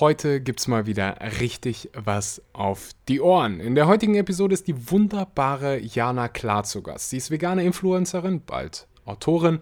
Heute gibt's mal wieder richtig was auf die Ohren. In der heutigen Episode ist die wunderbare Jana Klar zu Gast. Sie ist vegane Influencerin, bald Autorin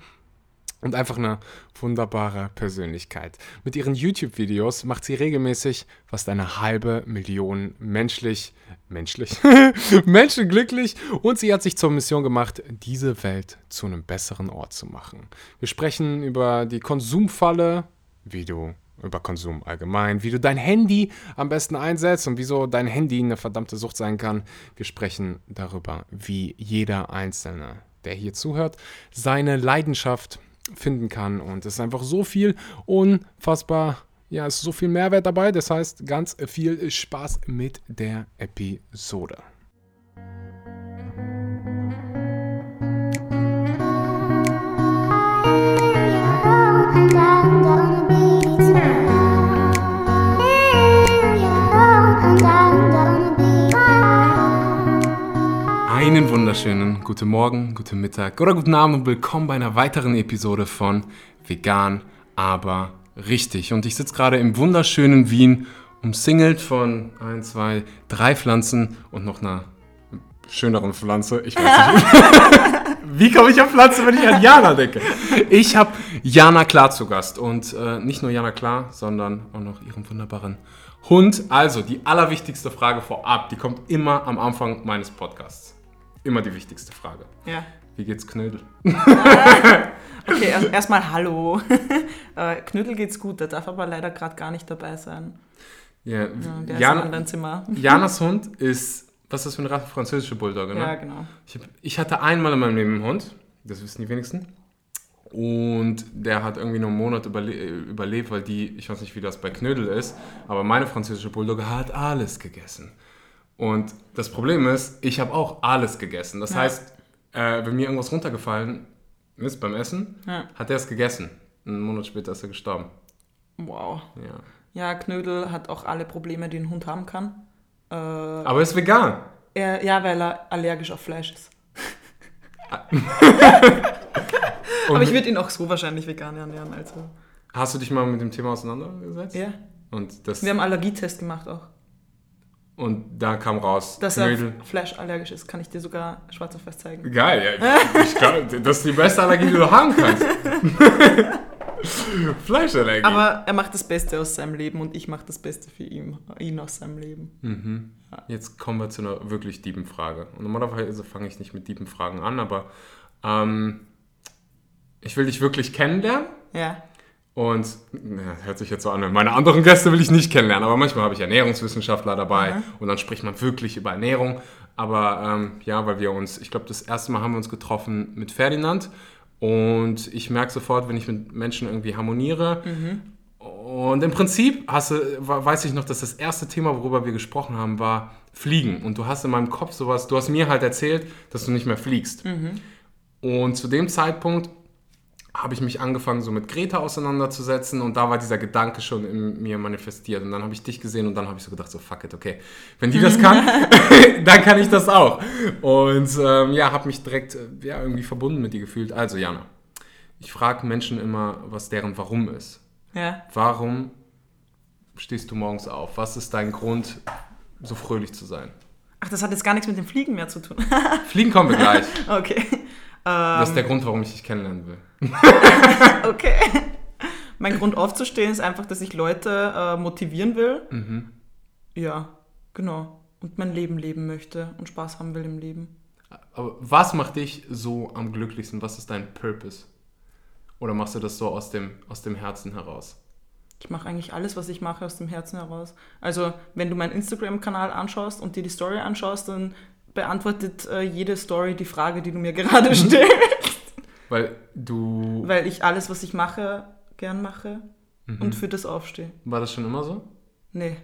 und einfach eine wunderbare Persönlichkeit. Mit ihren YouTube-Videos macht sie regelmäßig fast eine halbe Million menschlich, menschlich, Menschen glücklich und sie hat sich zur Mission gemacht, diese Welt zu einem besseren Ort zu machen. Wir sprechen über die Konsumfalle, wie du über Konsum allgemein, wie du dein Handy am besten einsetzt und wieso dein Handy eine verdammte Sucht sein kann. Wir sprechen darüber, wie jeder Einzelne, der hier zuhört, seine Leidenschaft finden kann. Und es ist einfach so viel unfassbar, ja, es ist so viel Mehrwert dabei. Das heißt, ganz viel Spaß mit der Episode. Wunderschönen guten Morgen, guten Mittag oder guten Abend und willkommen bei einer weiteren Episode von Vegan, aber richtig. Und ich sitze gerade im wunderschönen Wien, umsingelt von ein, zwei, drei Pflanzen und noch einer schöneren Pflanze. Ich weiß nicht. Wie komme ich auf Pflanze, wenn ich an Jana denke? Ich habe Jana Klar zu Gast und äh, nicht nur Jana Klar, sondern auch noch ihren wunderbaren Hund. Also die allerwichtigste Frage vorab, die kommt immer am Anfang meines Podcasts immer die wichtigste Frage. Ja. Wie geht's Knödel? okay, also erstmal Hallo. Äh, Knödel geht's gut, der darf aber leider gerade gar nicht dabei sein. Ja, der Jan, ist in einem Zimmer. Janas Hund ist, was ist das für eine Rasse? Französische Bulldogge, ne? Ja, genau. Ich, hab, ich hatte einmal in meinem Leben einen Hund, das wissen die wenigsten. Und der hat irgendwie nur einen Monat überle überlebt, weil die, ich weiß nicht, wie das bei Knödel ist, aber meine französische Bulldogge hat alles gegessen. Und das Problem ist, ich habe auch alles gegessen. Das ja. heißt, äh, wenn mir irgendwas runtergefallen ist beim Essen, ja. hat er es gegessen. Einen Monat später ist er gestorben. Wow. Ja. Ja, Knödel hat auch alle Probleme, die ein Hund haben kann. Äh, Aber er ist vegan. Er, ja, weil er allergisch auf Fleisch ist. Aber ich würde ihn auch so wahrscheinlich vegan ernähren. Also. Hast du dich mal mit dem Thema auseinandergesetzt? Ja. Und das Wir haben Allergietest gemacht auch. Und da kam raus, dass er fleischallergisch ist, kann ich dir sogar schwarz auf weiß zeigen. Geil, ja. Ich, glaub, das ist die beste Allergie, die du haben kannst. Fleischallergie. Aber er macht das Beste aus seinem Leben und ich mache das Beste für ihn, ihn aus seinem Leben. Mhm. Jetzt kommen wir zu einer wirklich tiefen Frage. Und normalerweise fange ich nicht mit tiefen Fragen an, aber ähm, ich will dich wirklich kennenlernen. Ja. Und ja, hört sich jetzt so an, meine anderen Gäste will ich nicht kennenlernen, aber manchmal habe ich Ernährungswissenschaftler dabei mhm. und dann spricht man wirklich über Ernährung. Aber ähm, ja, weil wir uns, ich glaube, das erste Mal haben wir uns getroffen mit Ferdinand und ich merke sofort, wenn ich mit Menschen irgendwie harmoniere. Mhm. Und im Prinzip hast du, weiß ich noch, dass das erste Thema, worüber wir gesprochen haben, war Fliegen. Und du hast in meinem Kopf sowas, du hast mir halt erzählt, dass du nicht mehr fliegst. Mhm. Und zu dem Zeitpunkt habe ich mich angefangen, so mit Greta auseinanderzusetzen und da war dieser Gedanke schon in mir manifestiert. Und dann habe ich dich gesehen und dann habe ich so gedacht, so fuck it, okay, wenn die das kann, dann kann ich das auch. Und ähm, ja, habe mich direkt äh, ja, irgendwie verbunden mit dir gefühlt. Also Jana, ich frage Menschen immer, was deren Warum ist. Ja. Warum stehst du morgens auf? Was ist dein Grund, so fröhlich zu sein? Ach, das hat jetzt gar nichts mit dem Fliegen mehr zu tun. Fliegen kommen wir gleich. Okay das ist der ähm. Grund, warum ich dich kennenlernen will. okay. Mein Grund aufzustehen ist einfach, dass ich Leute äh, motivieren will. Mhm. Ja, genau. Und mein Leben leben möchte und Spaß haben will im Leben. Aber was macht dich so am glücklichsten? Was ist dein Purpose? Oder machst du das so aus dem, aus dem Herzen heraus? Ich mache eigentlich alles, was ich mache, aus dem Herzen heraus. Also, wenn du meinen Instagram-Kanal anschaust und dir die Story anschaust, dann beantwortet äh, jede Story die Frage, die du mir gerade stellst. Weil du. Weil ich alles, was ich mache, gern mache mhm. und für das aufstehe. War das schon immer so? Nee.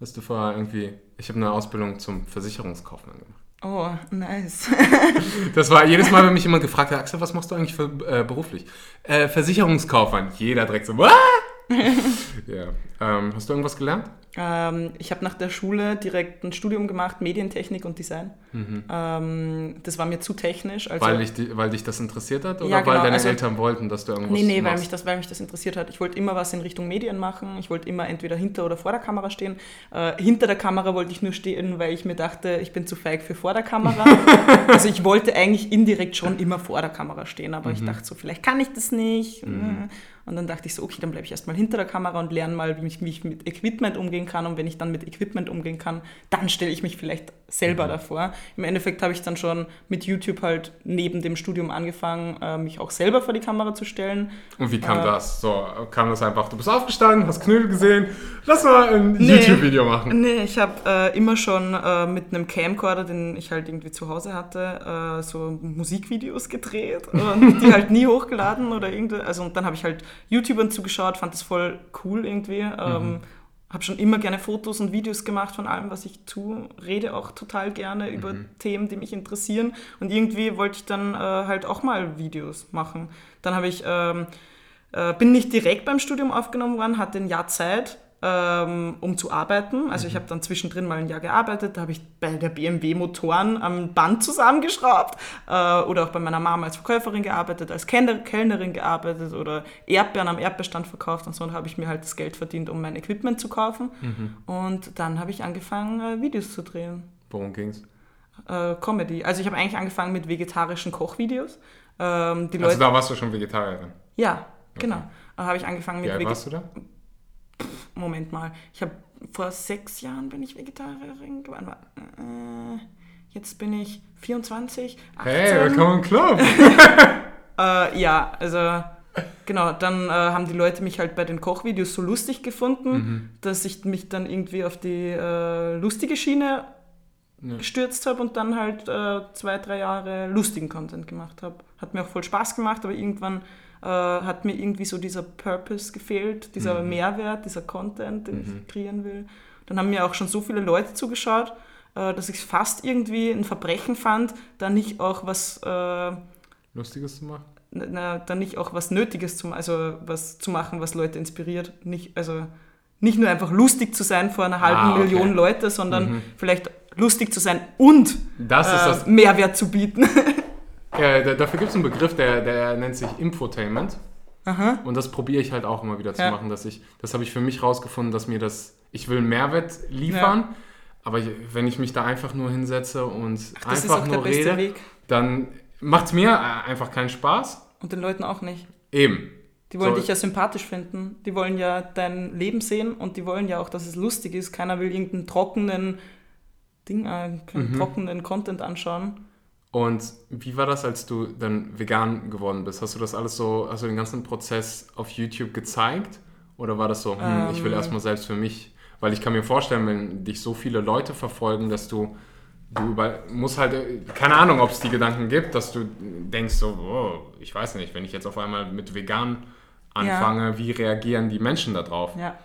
Hast du vorher irgendwie. Ich habe eine Ausbildung zum Versicherungskaufmann gemacht. Oh, nice. das war jedes Mal, wenn mich jemand gefragt hat, Axel, was machst du eigentlich für, äh, beruflich? Äh, Versicherungskaufmann. Jeder direkt so, What? ja. Ähm, hast du irgendwas gelernt? Ähm, ich habe nach der Schule direkt ein Studium gemacht, Medientechnik und Design. Mhm. Ähm, das war mir zu technisch. Also weil, dich, weil dich das interessiert hat oder ja, genau, weil deine also, Eltern wollten, dass du irgendwas Nee, nee, weil mich, das, weil mich das interessiert hat. Ich wollte immer was in Richtung Medien machen. Ich wollte immer entweder hinter oder vor der Kamera stehen. Äh, hinter der Kamera wollte ich nur stehen, weil ich mir dachte, ich bin zu feig für vor der Kamera. also ich wollte eigentlich indirekt schon immer vor der Kamera stehen, aber mhm. ich dachte so, vielleicht kann ich das nicht. Mhm. Und dann dachte ich so, okay, dann bleibe ich erstmal hinter der Kamera und lerne mal, wie ich, wie ich mit Equipment umgehen kann. Und wenn ich dann mit Equipment umgehen kann, dann stelle ich mich vielleicht selber mhm. davor. Im Endeffekt habe ich dann schon mit YouTube halt neben dem Studium angefangen, äh, mich auch selber vor die Kamera zu stellen. Und wie kam äh, das? So, kam das einfach, du bist aufgestanden, hast Knödel gesehen, lass mal ein nee, YouTube-Video machen. Nee, ich habe äh, immer schon äh, mit einem Camcorder, den ich halt irgendwie zu Hause hatte, äh, so Musikvideos gedreht und die halt nie hochgeladen oder irgendwie. Also und dann habe ich halt YouTubern zugeschaut, fand das voll cool irgendwie. Ähm, mhm habe schon immer gerne Fotos und Videos gemacht von allem, was ich tue, rede auch total gerne über mhm. Themen, die mich interessieren und irgendwie wollte ich dann äh, halt auch mal Videos machen. Dann habe ich ähm, äh, bin nicht direkt beim Studium aufgenommen worden, hatte ein Jahr Zeit ähm, um zu arbeiten. Also mhm. ich habe dann zwischendrin mal ein Jahr gearbeitet, da habe ich bei der BMW Motoren am Band zusammengeschraubt äh, oder auch bei meiner Mama als Verkäuferin gearbeitet, als Kellnerin gearbeitet oder Erdbeeren am Erdbeerstand verkauft und so und habe ich mir halt das Geld verdient, um mein Equipment zu kaufen. Mhm. Und dann habe ich angefangen, äh, Videos zu drehen. Worum ging's? Äh, Comedy. Also ich habe eigentlich angefangen mit vegetarischen Kochvideos. Ähm, also Leute, da warst du schon Vegetarierin? Ja, genau. Da habe ich angefangen mit Wie alt warst du da? Moment mal, ich habe vor sechs Jahren bin ich Vegetarierin geworden. Äh, jetzt bin ich 24, 18. Hey, willkommen im Club! äh, ja, also genau, dann äh, haben die Leute mich halt bei den Kochvideos so lustig gefunden, mhm. dass ich mich dann irgendwie auf die äh, lustige Schiene ja. gestürzt habe und dann halt äh, zwei, drei Jahre lustigen Content gemacht habe. Hat mir auch voll Spaß gemacht, aber irgendwann äh, hat mir irgendwie so dieser Purpose gefehlt, dieser mhm. Mehrwert, dieser Content, den mhm. ich kreieren will. Dann haben mir auch schon so viele Leute zugeschaut, äh, dass ich es fast irgendwie ein Verbrechen fand, da nicht auch was äh, Lustiges zu machen. Na, da nicht auch was Nötiges zu also was zu machen, was Leute inspiriert. Nicht, also nicht nur einfach lustig zu sein vor einer halben ah, okay. Million Leute, sondern mhm. vielleicht lustig zu sein und äh, Mehrwert zu bieten. Ja, dafür gibt es einen Begriff, der, der nennt sich Infotainment. Aha. Und das probiere ich halt auch immer wieder zu ja. machen, dass ich, das habe ich für mich rausgefunden, dass mir das, ich will Mehrwert liefern, ja. aber wenn ich mich da einfach nur hinsetze und Ach, einfach nur rede, Weg. dann macht es mir äh, einfach keinen Spaß. Und den Leuten auch nicht. Eben. Die wollen so. dich ja sympathisch finden. Die wollen ja dein Leben sehen und die wollen ja auch, dass es lustig ist. Keiner will irgendeinen trockenen Ding, äh, mhm. trockenen Content anschauen. Und wie war das, als du dann vegan geworden bist? Hast du das alles so, hast du den ganzen Prozess auf YouTube gezeigt? Oder war das so, hm, ähm, ich will ähm. erstmal selbst für mich? Weil ich kann mir vorstellen, wenn dich so viele Leute verfolgen, dass du, du über, musst halt, keine Ahnung, ob es die Gedanken gibt, dass du denkst so, oh, ich weiß nicht, wenn ich jetzt auf einmal mit vegan anfange, ja. wie reagieren die Menschen darauf? Ja.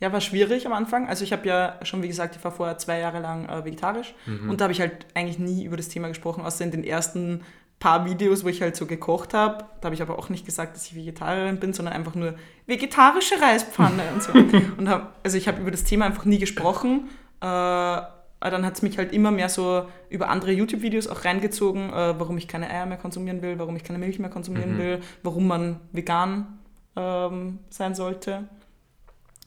Ja, war schwierig am Anfang. Also ich habe ja schon, wie gesagt, ich war vorher zwei Jahre lang äh, vegetarisch mhm. und da habe ich halt eigentlich nie über das Thema gesprochen, außer in den ersten paar Videos, wo ich halt so gekocht habe. Da habe ich aber auch nicht gesagt, dass ich Vegetarierin bin, sondern einfach nur vegetarische Reispfanne und so. Und hab, also ich habe über das Thema einfach nie gesprochen. Äh, dann hat es mich halt immer mehr so über andere YouTube-Videos auch reingezogen, äh, warum ich keine Eier mehr konsumieren will, warum ich keine Milch mehr konsumieren mhm. will, warum man vegan ähm, sein sollte.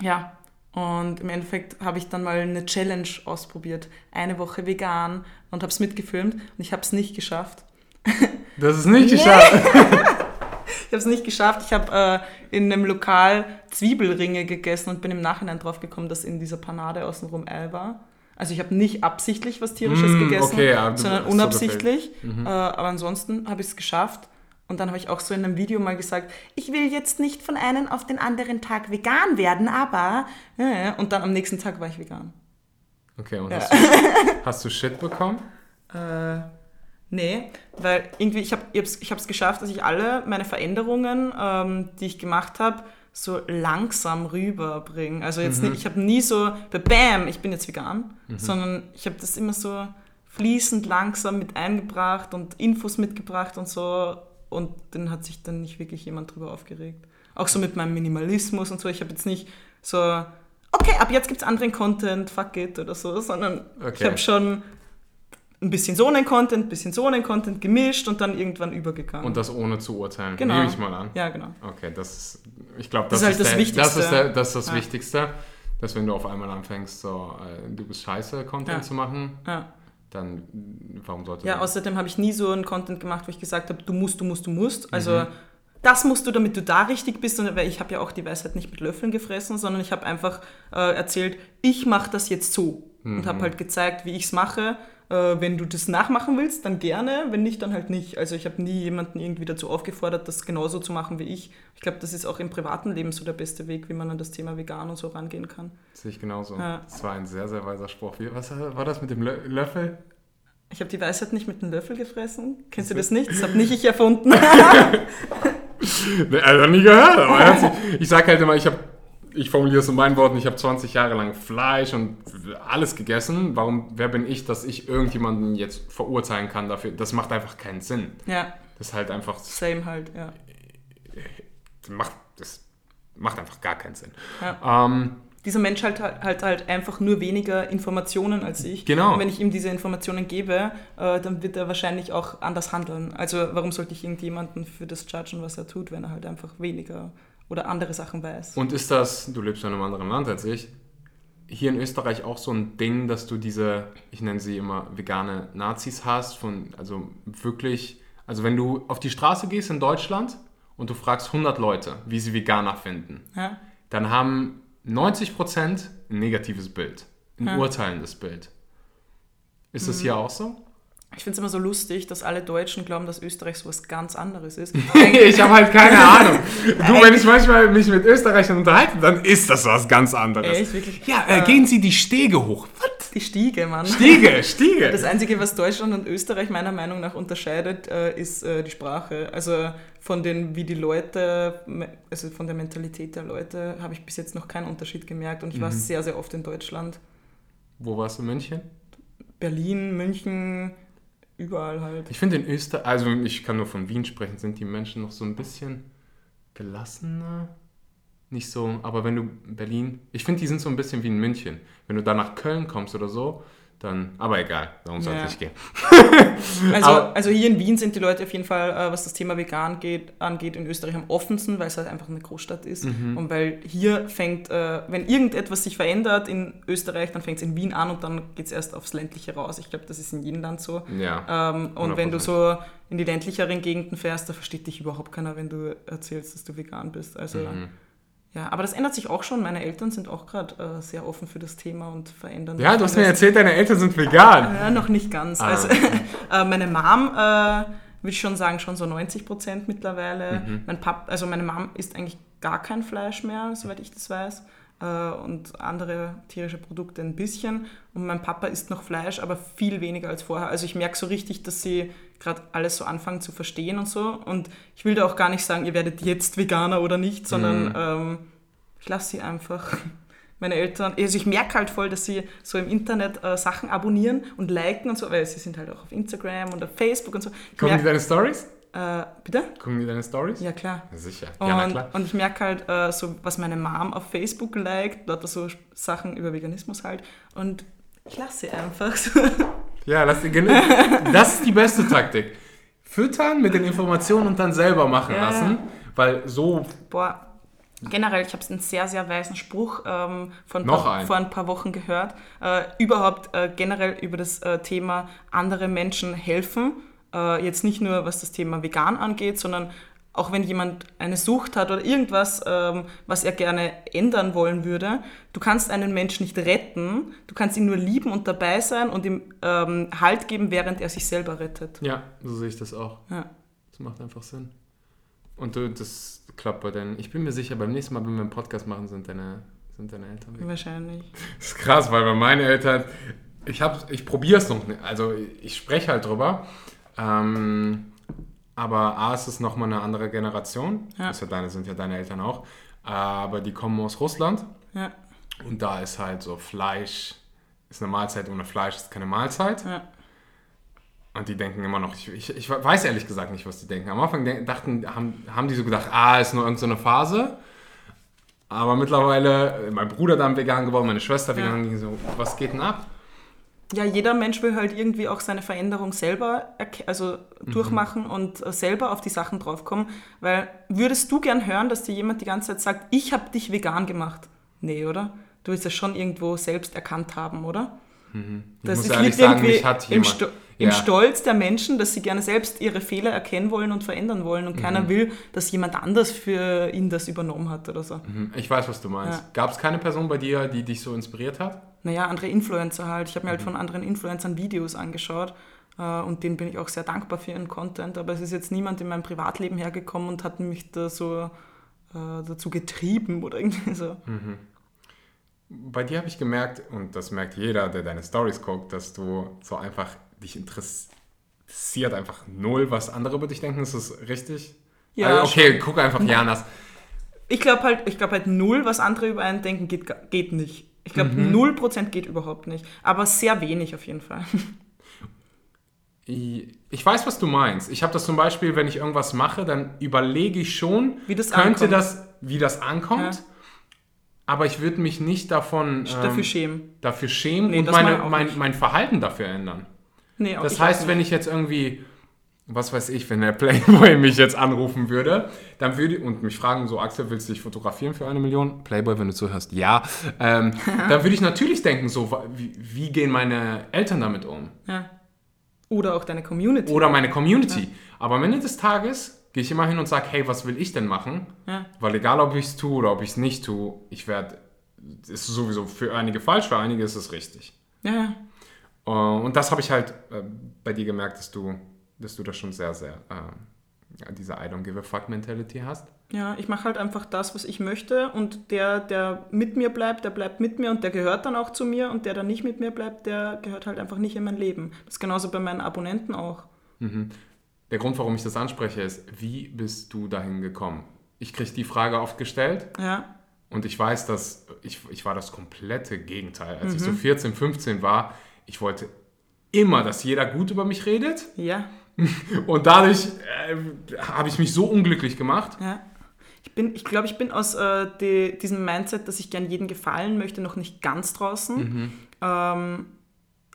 Ja, und im Endeffekt habe ich dann mal eine Challenge ausprobiert. Eine Woche vegan und habe es mitgefilmt und ich habe es nicht geschafft. Das ist nicht geschafft. ich habe es nicht geschafft. Ich habe äh, in einem Lokal Zwiebelringe gegessen und bin im Nachhinein drauf gekommen, dass in dieser Panade außenrum Ei war. Also ich habe nicht absichtlich was Tierisches mm, gegessen, okay, ja, sondern unabsichtlich. So mhm. äh, aber ansonsten habe ich es geschafft. Und dann habe ich auch so in einem Video mal gesagt, ich will jetzt nicht von einem auf den anderen Tag vegan werden, aber... Und dann am nächsten Tag war ich vegan. Okay, und ja. hast, du, hast, du, Shit bekommen? Äh, nee, weil irgendwie, ich habe es ich hab's geschafft, dass ich alle meine Veränderungen, ähm, die ich gemacht habe, so langsam rüberbringe. Also jetzt mhm. nicht, ich habe nie so, bam, ich bin jetzt vegan, mhm. sondern ich habe das immer so fließend langsam mit eingebracht und Infos mitgebracht und so und dann hat sich dann nicht wirklich jemand drüber aufgeregt. Auch so mit meinem Minimalismus und so. Ich habe jetzt nicht so, okay, ab jetzt gibt es anderen Content, fuck it oder so, sondern ich Okay. habe schon ein bisschen so einen Content, ein bisschen so einen Content gemischt und dann irgendwann übergegangen. Und das ohne zu urteilen. Genau. Nehme ich mal an. ja, genau. Okay, das ist, ich glaube, Das das, ist halt das der, Wichtigste. Das ist, der, das, ist das Ja. Wichtigste, dass wenn du auf einmal anfängst, so, äh, du bist scheiße, Content Ja. zu machen, Ja. Dann warum sollte Ja, außerdem habe ich nie so einen Content gemacht, wo ich gesagt habe, du musst, du musst, du musst. Also Mhm. das musst du, damit du da richtig bist. Und weil ich habe ja auch die Weisheit nicht mit Löffeln gefressen, sondern ich habe einfach äh, erzählt, ich mache das jetzt so. Und Mhm. habe halt gezeigt, wie ich es mache. Äh, wenn du das nachmachen willst, dann gerne. Wenn nicht, dann halt nicht. Also ich habe nie jemanden irgendwie dazu aufgefordert, das genauso zu machen wie ich. Ich glaube, das ist auch im privaten Leben so der beste Weg, wie man an das Thema vegan und so rangehen kann. Sehe ich genauso. Ja. Das war ein sehr, sehr weiser Spruch. Wie, was war das mit dem Lö Löffel? Ich habe die Weisheit nicht mit einem Löffel gefressen. Kennst du das nicht? Das habe nicht ich erfunden. Also nie gehört. Ich sage halt immer, ich habe, ich formuliere es in meinen Worten, ich habe 20 Jahre lang Fleisch und alles gegessen. Warum, wer bin ich, dass ich irgendjemanden jetzt verurteilen kann dafür? Das macht einfach keinen Sinn. ja, Das ist halt einfach, same halt, ja. das macht, das macht einfach gar keinen Sinn. Ja. Ähm, Dieser Mensch hat halt, halt halt einfach nur weniger Informationen als ich. Genau. Und wenn ich ihm diese Informationen gebe, äh, dann wird er wahrscheinlich auch anders handeln. Also warum sollte ich irgendjemanden für das judgen, was er tut, wenn er halt einfach weniger oder andere Sachen weiß? Und ist das, du lebst ja in einem anderen Land als ich, hier in Österreich auch so ein Ding, dass du diese, ich nenne sie immer vegane Nazis hast, von, also wirklich, also wenn du auf die Straße gehst in Deutschland und du fragst 100 Leute, wie sie Veganer finden, Ja? dann haben 90% ein negatives Bild, ein Ja. urteilendes Bild. Ist das hier auch so? Ich finde es immer so lustig, dass alle Deutschen glauben, dass Österreich so was ganz anderes ist. ich habe halt keine Ahnung. Du, wenn ich manchmal mich mit Österreichern unterhalte, dann ist das was ganz anderes. Echt, wirklich? Ja, äh, gehen Sie die Stege hoch. Was? Die Stiege, Mann. Stiege, Stiege. Das Einzige, was Deutschland und Österreich meiner Meinung nach unterscheidet, äh, ist äh, die Sprache. Also von den, wie die Leute, also von der Mentalität der Leute, habe ich bis jetzt noch keinen Unterschied gemerkt. Und ich war Mhm. sehr, sehr oft in Deutschland. Wo warst du, München? Berlin, München, überall halt. Ich finde in Österreich, also ich kann nur von Wien sprechen, sind die Menschen noch so ein bisschen gelassener. Nicht so, aber wenn du Berlin, ich finde, die sind so ein bisschen wie in München. Wenn du da nach Köln kommst oder so, dann, aber egal, darum soll es Ja. nicht gehen. Also, also hier in Wien sind die Leute auf jeden Fall, äh, was das Thema vegan geht, angeht, in Österreich am offensten, weil es halt einfach eine Großstadt ist. Mhm. Und weil hier fängt, äh, wenn irgendetwas sich verändert in Österreich, dann fängt es in Wien an und dann geht es erst aufs Ländliche raus. Ich glaube, das ist in jedem Land so. Ja. Ähm, und wenn du 100%. so in die ländlicheren Gegenden fährst, da versteht dich überhaupt keiner, wenn du erzählst, dass du vegan bist. Also Mhm. Ja, aber das ändert sich auch schon. Meine Eltern sind auch gerade äh, sehr offen für das Thema und verändern. Ja, du hast mir erzählt, deine Eltern sind vegan. Ja, noch nicht ganz. Ah. Also, äh, meine Mom, äh, würde ich schon sagen, schon so 90 Prozent mittlerweile. Mhm. Mein Pap, also meine Mom isst eigentlich gar kein Fleisch mehr, soweit ich das weiß. Äh, und andere tierische Produkte ein bisschen. Und mein Papa isst noch Fleisch, aber viel weniger als vorher. Also ich merke so richtig, dass sie gerade alles so anfangen zu verstehen und so. Und ich will da auch gar nicht sagen, ihr werdet jetzt Veganer oder nicht, sondern Mhm. ähm, ich lasse sie einfach. Meine Eltern, also ich merke halt voll, dass sie so im Internet äh, Sachen abonnieren und liken und so, weil sie sind halt auch auf Instagram und auf Facebook und so. Ich Gucken die deine Stories? Äh, bitte? Gucken die deine Stories? Ja, klar. Ja, sicher. Und, ja, na klar. und ich merke halt äh, so, was meine Mom auf Facebook liked, lauter so Sachen über Veganismus halt. Und ich lasse sie einfach. So. Ja, lass die, genau. das ist die beste Taktik. Füttern mit den Informationen und dann selber machen Ja. lassen. Weil so Boah, generell, ich habe einen sehr, sehr weisen Spruch ähm, vor, ein Noch paar, vor ein paar Wochen gehört. Äh, überhaupt äh, generell über das äh, Thema andere Menschen helfen. Äh, jetzt nicht nur, was das Thema vegan angeht, sondern auch wenn jemand eine Sucht hat oder irgendwas, ähm, was er gerne ändern wollen würde, du kannst einen Menschen nicht retten, du kannst ihn nur lieben und dabei sein und ihm ähm, Halt geben, während er sich selber rettet. Ja, so sehe ich das auch. Ja. Das macht einfach Sinn. Und du, das klappt bei deinen. Ich bin mir sicher, beim nächsten Mal, wenn wir einen Podcast machen, sind deine, sind deine Eltern weg. Wahrscheinlich. Das ist krass, weil bei meinen Eltern, ich, hab- ich probiere es noch nicht. Also ich spreche halt drüber. Ähm, aber A, ist es nochmal eine andere Generation. Ja. Das ja deine, sind ja deine Eltern auch. Aber die kommen aus Russland. Ja, Und da ist halt so Fleisch, ist eine Mahlzeit ohne Fleisch, ist keine Mahlzeit. ja. Und die denken immer noch, ich, ich, ich weiß ehrlich gesagt nicht, was die denken. Am Anfang dachten, haben, haben die so gedacht, ah, ist nur irgendeine so Phase. Aber mittlerweile, mein Bruder dann vegan geworden, meine Schwester vegan, ja. so, was geht denn ab? Ja, jeder Mensch will halt irgendwie auch seine Veränderung selber also mhm. durchmachen und äh, selber auf die Sachen draufkommen. Weil würdest du gern hören, dass dir jemand die ganze Zeit sagt, ich habe dich vegan gemacht? Nee, oder? Du willst es schon irgendwo selbst erkannt haben, oder? Mhm. Das ist liegt sagen, irgendwie im, ja. Stolz der Menschen, dass sie gerne selbst ihre Fehler erkennen wollen und verändern wollen und mhm. keiner will, dass jemand anders für ihn das übernommen hat oder so. Mhm. Ich weiß, was du meinst. Ja. Gab es keine Person bei dir, die dich so inspiriert hat? Naja, andere Influencer halt. Ich habe mir halt mhm. von anderen Influencern Videos angeschaut äh, und denen bin ich auch sehr dankbar für ihren Content, aber es ist jetzt niemand in meinem Privatleben hergekommen und hat mich da so äh, dazu getrieben oder irgendwie so. Mhm bei dir habe ich gemerkt, und das merkt jeder, der deine Stories guckt, dass du so einfach dich interessiert einfach null, was andere über dich denken. Ist das richtig? Ja. Also, okay, schon. guck einfach Janas. Ich glaube halt, ich halt null, was andere über einen denken, geht, geht nicht. Ich glaube, null mhm. Prozent geht überhaupt nicht. Aber sehr wenig auf jeden Fall. Ich weiß, was du meinst. Ich habe das zum Beispiel, wenn ich irgendwas mache, dann überlege ich schon, wie das könnte ankommt. das, wie das ankommt. Ja aber ich würde mich nicht davon ähm, dafür schämen, dafür schämen nee, und meine, mein, mein Verhalten dafür ändern. Nee, das heißt, wenn ich jetzt irgendwie, was weiß ich, wenn der Playboy mich jetzt anrufen würde, dann würde und mich fragen, so Axel, willst du dich fotografieren für eine Million? Playboy, wenn du zuhörst, ja. Ähm, dann würde ich natürlich denken, so wie, wie, gehen meine Eltern damit um? Ja. Oder auch deine Community. Oder meine Community. Ja. Aber am Ende des Tages gehe ich immer hin und sage, hey, was will ich denn machen? Ja. Weil egal, ob ich es tue oder ob ich es nicht tue, ich werde, ist sowieso für einige falsch, für einige ist es richtig. Ja. Uh, und das habe ich halt äh, bei dir gemerkt, dass du, dass du da schon sehr, sehr äh, diese I don't give a fuck Mentality hast. Ja, ich mache halt einfach das, was ich möchte und der, der mit mir bleibt, der bleibt mit mir und der gehört dann auch zu mir und der, der nicht mit mir bleibt, der gehört halt einfach nicht in mein Leben. Das ist genauso bei meinen Abonnenten auch. Mhm der Grund, warum ich das anspreche, ist, wie bist du dahin gekommen? Ich kriege die Frage oft gestellt. Ja. Und ich weiß, dass ich, ich war das komplette Gegenteil. Als mhm. ich so 14, mhm. 15 war, ich wollte immer, dass jeder gut über mich redet. Ja. Und dadurch äh, habe ich mich so unglücklich gemacht. Ja. Ich, bin, ich glaube, ich bin aus äh, die, diesem Mindset, dass ich gern jedem gefallen möchte, noch nicht ganz draußen. Mhm. Ähm,